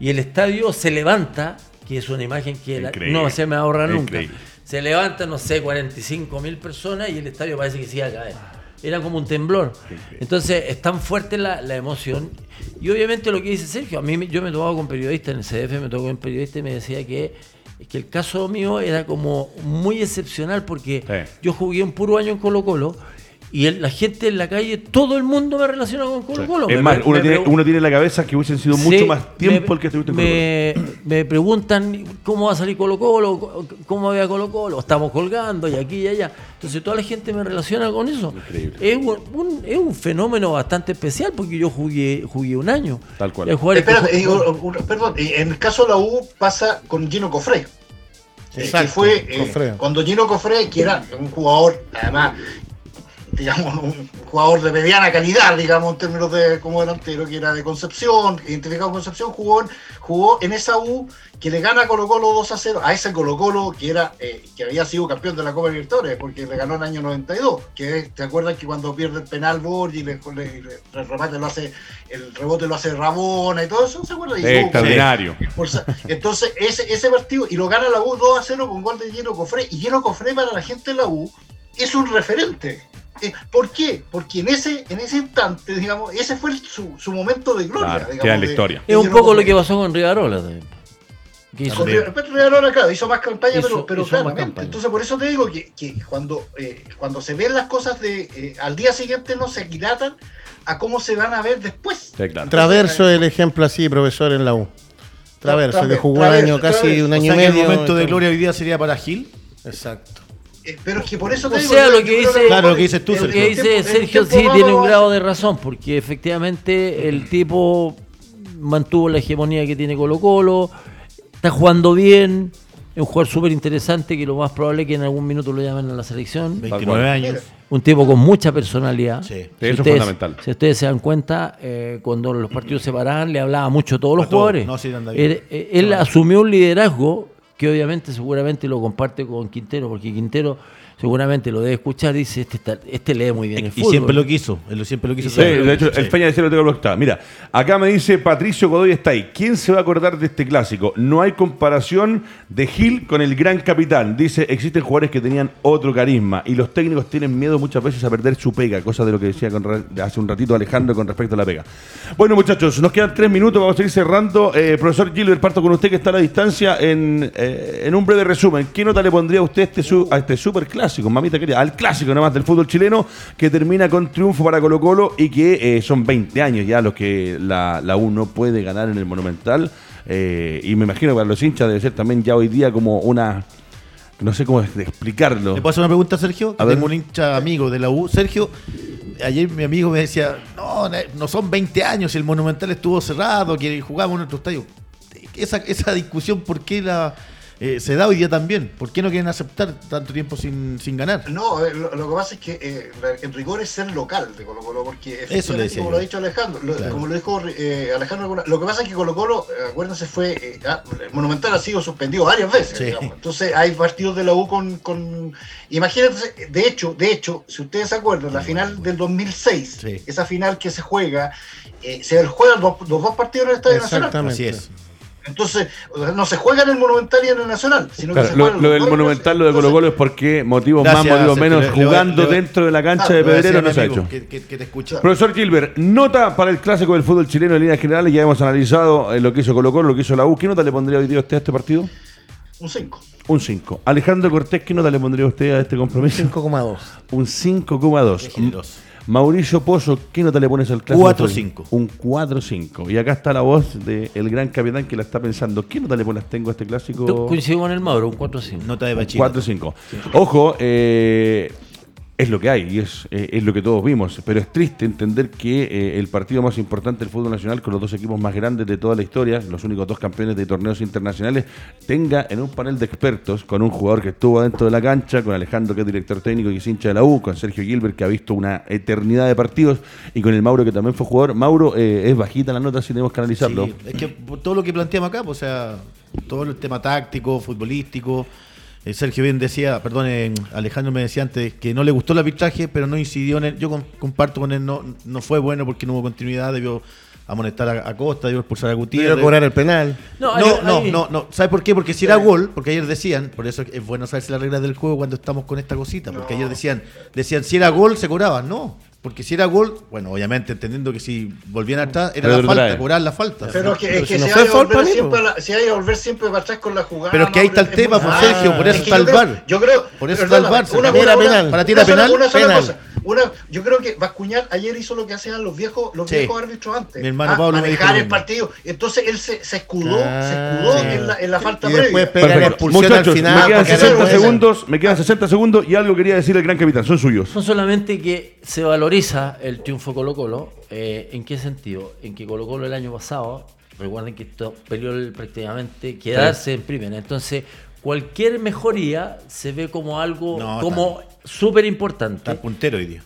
y el estadio se levanta, que es una imagen que la- no se me ahorra nunca. Increíble. Se levanta, no sé, 45 mil personas y el estadio parece que se iba a caer. Era como un temblor. Entonces es tan fuerte la, la emoción. Y obviamente lo que dice Sergio, a mí yo me tomado con periodistas, en el CDF me tocó con periodistas y me decía que, que el caso mío era como muy excepcional porque Sí. yo jugué un puro año en Colo Colo y el- la gente en la calle, todo el mundo me relaciona con Colo Colo. Es Me- más, uno, me tiene, uno tiene en la cabeza que hubiesen sido Sí, mucho más tiempo me- el que estuviste en Colo Colo. me, me preguntan cómo va a salir Colo Colo, cómo va a Colo Colo, estamos colgando y aquí y allá. Entonces toda la gente me relaciona con eso. Increíble. Es un, un- es un fenómeno bastante especial porque yo jugué, jugué un año. Tal cual. Ju- eh, perdón, en el caso de la U pasa con Gino Cofré. Eh, Exacto, que fue eh, Cofré. cuando Gino Cofré, que era un jugador, además, digamos, un jugador de mediana calidad, digamos, en términos de como delantero, que era de Concepción, identificado con Concepción, jugó, jugó en esa U que le gana a Colo Colo 2 a 0, a ese Colo Colo que era eh, que había sido campeón de la Copa Libertadores, porque le ganó en el año 92, que te acuerdas que cuando pierde el penal Borgi, le, le, le, el remate lo hace, el rebote lo hace Rabona y todo eso, ¿se acuerdan? Extraordinario. Entonces, ese, ese partido, y lo gana la U 2 a 0 con gol de Lleno Cofré, y Lleno Cofré para la gente de la U es un referente. Eh, ¿Por qué? Porque en ese, en ese instante, digamos, ese fue su, su momento de gloria. Claro, digamos, queda en la historia. de Es un poco lo que pasó con Rivarola también. Hizo- Rivarola, claro, hizo más campaña, Hizo- pero, pero hizo claramente. campaña. Entonces, por eso te digo que, que cuando, eh, cuando se ven las cosas de eh, al día siguiente no se aquilatan a cómo se van a ver después. Sí, claro. Traverso es el ejemplo así, profesor, en la U. Traverso, que jugó un año, Traverso, casi un O año sea y que el medio. momento de gloria hoy día sería para Gil. Exacto. Eh, pero es que por eso te O digo. sea, lo que dice- Claro, lo que dices tú, el- Lo que Sergio. dice Sergio sí tiene un grado de razón, porque efectivamente el tipo mantuvo la hegemonía que tiene Colo Colo, está jugando bien, es un jugador súper interesante que lo más probable es que en algún minuto lo llamen a la selección. 29 años. Un tipo con mucha personalidad. Sí. Si Eso es ustedes- fundamental. Si ustedes se dan cuenta, eh, cuando los partidos se paraban, le hablaba mucho a todos los todos. jugadores. No, sí, anda bien. Él, él asumió un liderazgo que obviamente seguramente lo comparte con Quintero, porque Quintero seguramente lo debe escuchar, dice, este, está- este lee muy bien el Y fútbol. siempre lo quiso. Él siempre lo quiso. Sí, de hecho, Sí. el Peña decía lo tengo bloqueado. Mira, acá me dice Patricio Godoy está ahí. ¿Quién se va a acordar de este clásico? No hay comparación de Gil con el gran capitán. Dice, existen jugadores que tenían otro carisma y los técnicos tienen miedo muchas veces a perder su pega, cosa de lo que decía con hace un ratito Alejandro con respecto a la pega. Bueno, muchachos, nos quedan tres minutos, vamos a ir cerrando. Eh, profesor Gilbert, parto con usted que está a la distancia en, eh, en un breve resumen. ¿Qué nota le pondría usted a este, su- a este super clásico, mamita querida? Al clásico nomás del fútbol chileno que termina con triunfo para Colo Colo y que eh, son 20 años ya los que la, la U no puede ganar en el Monumental. Eh, y me imagino que para los hinchas debe ser también ya hoy día como una... No sé cómo explicarlo. ¿Le puedo hacer una pregunta, Sergio? A ver. Un hincha amigo de la U. Sergio, ayer mi amigo me decía, no, no son 20 años, el Monumental estuvo cerrado, que jugábamos en nuestro estadio. Esa, esa discusión, ¿por qué la eh, se da hoy día también? ¿Por qué no quieren aceptar tanto tiempo sin, sin ganar? No, eh, lo, lo que pasa es que eh, en rigor es ser local de Colo Colo, porque Eso le efectivamente, decía como yo. lo ha dicho Alejandro, lo- Claro. como lo dijo eh, Alejandro, lo que pasa es que Colo Colo, eh, acuérdense, fue, eh, ah, Monumental ha sido suspendido varias veces, Sí. digamos. entonces hay partidos de la U con, con imagínense, de hecho, de hecho, si ustedes se acuerdan, la final del 2006, Sí. esa final que se juega, eh, se juegan los, los dos partidos en el Estadio Nacional. Exactamente. Así es. Entonces, no se juega en el Monumental y en el Nacional, sino Claro, que se lo, juegan lo del Monumental, lo de Colo Colo es porque motivos Gracias, más, motivos menos, Le- jugando le dentro de la cancha Ah, de Pedrero no se ha hecho. Que, que- que te escucha. Profesor Gilbert, nota para el clásico del fútbol chileno en líneas generales. Ya hemos analizado eh, lo que hizo Colo Colo, lo que hizo la U. ¿Qué nota le pondría hoy día usted a este partido? Un 5. Un 5. Alejandro Cortés, ¿qué nota le pondría usted a este compromiso? 5,2. Un 5,2. Mauricio Pozo, ¿qué nota le pones al clásico? 4-5. Un 4-5. Y acá está la voz del gran capitán que la está pensando. ¿Qué nota le pones tengo a este clásico? Yo Coincido con el Mauro, un 4-5. Nota de bachiller. 4-5. Ojo, eh, es lo que hay y es, eh, es lo que todos vimos, pero es triste entender que eh, el partido más importante del fútbol nacional, con los dos equipos más grandes de toda la historia, los únicos dos campeones de torneos internacionales, tenga en un panel de expertos con un jugador que estuvo dentro de la cancha, con Alejandro que es director técnico y es hincha de la U, con Sergio Gilbert que ha visto una eternidad de partidos y con el Mauro que también fue jugador. Mauro, eh, es bajita la nota si tenemos que analizarlo. Es que todo lo que planteamos acá, pues, o sea, todo el tema táctico, futbolístico. Eh, Sergio bien decía, perdón, eh, Alejandro me decía antes que no le gustó el arbitraje, pero no incidió en él. Yo com- comparto con él, no, no fue bueno porque no hubo continuidad, debió amonestar a, a Costa, debió expulsar a Gutiérrez. Quiero cobrar el penal. No, hay- no, hay- no, no. ¿Sabes por qué? Porque si era gol, porque ayer decían, por eso es bueno saberse las reglas del juego cuando estamos con esta cosita, porque ayer decían, decían si era gol se cobraba, no. Porque si era gol, bueno, obviamente entendiendo que si volvían atrás era Pero la falta, trae. cobrar la falta. Pero es que, Pero es si que no se volver siempre, la- se hay a volver siempre para atrás con la jugada. Pero es que ahí está el tema, pues, Ah, Sergio, por eso es está yo el creo- VAR. Yo creo. Por eso está el VAR. Para ti era sola- penal, Una sola penal. cosa. Una, yo creo que Bascuñán ayer hizo lo que hacían los viejos, los Sí. viejos árbitros antes. Mi hermano Ah, Pablo me dijo manejar el partido. Entonces él se, se escudó, Ah, se escudó sí. en, la, en la falta Y después previa. pega la Muchachos, al final. me quedan porque 60 no es- segundos, me quedan 60 segundos y algo quería decir el gran capitán, son suyos. No solamente que se valoriza el triunfo Colo Colo, eh, ¿en qué sentido? En que Colo Colo el año pasado, recuerden que esto peleó el- prácticamente quedarse en primera. Entonces, cualquier mejoría se ve como algo No, como súper importante. Está puntero hoy día.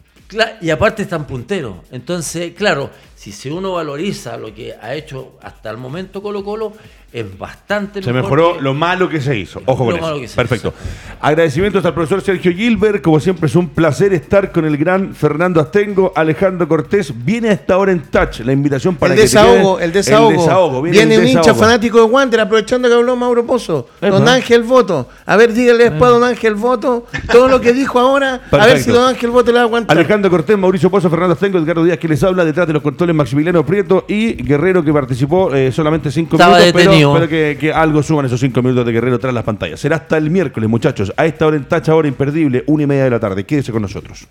Y aparte están punteros. Entonces, claro, si, si uno valoriza lo que ha hecho hasta el momento Colo Colo, es bastante Se mejor mejoró que- lo malo que se hizo. Ojo Lo con malo eso. que se Perfecto. Agradecimientos al profesor Sergio Gilbert. Como siempre, es un placer estar con el gran Fernando Astengo. Alejandro Cortés viene a esta hora en touch. La invitación para el que te desahogo, quedes- el desahogo. El desahogo. Viene, el un hincha fanático de Wander, aprovechando que habló Mauro Pozo. Don Ángel Voto. A ver, dígale después a Don Ángel Voto todo lo que dijo ahora. A ver si Don Ángel Voto le va a aguantar. Alejandro Cortés, Mauricio Pozo, Fernando Astengo, Edgardo Díaz que les habla detrás de los controles Maximiliano Prieto y Guerrero que participó eh, solamente cinco Estaba minutos, pero, detenido. pero que, que algo suman esos cinco minutos de Guerrero tras las pantallas. Será hasta el miércoles, muchachos. A esta hora en tacha, hora imperdible, una y media de la tarde. Quédese con nosotros.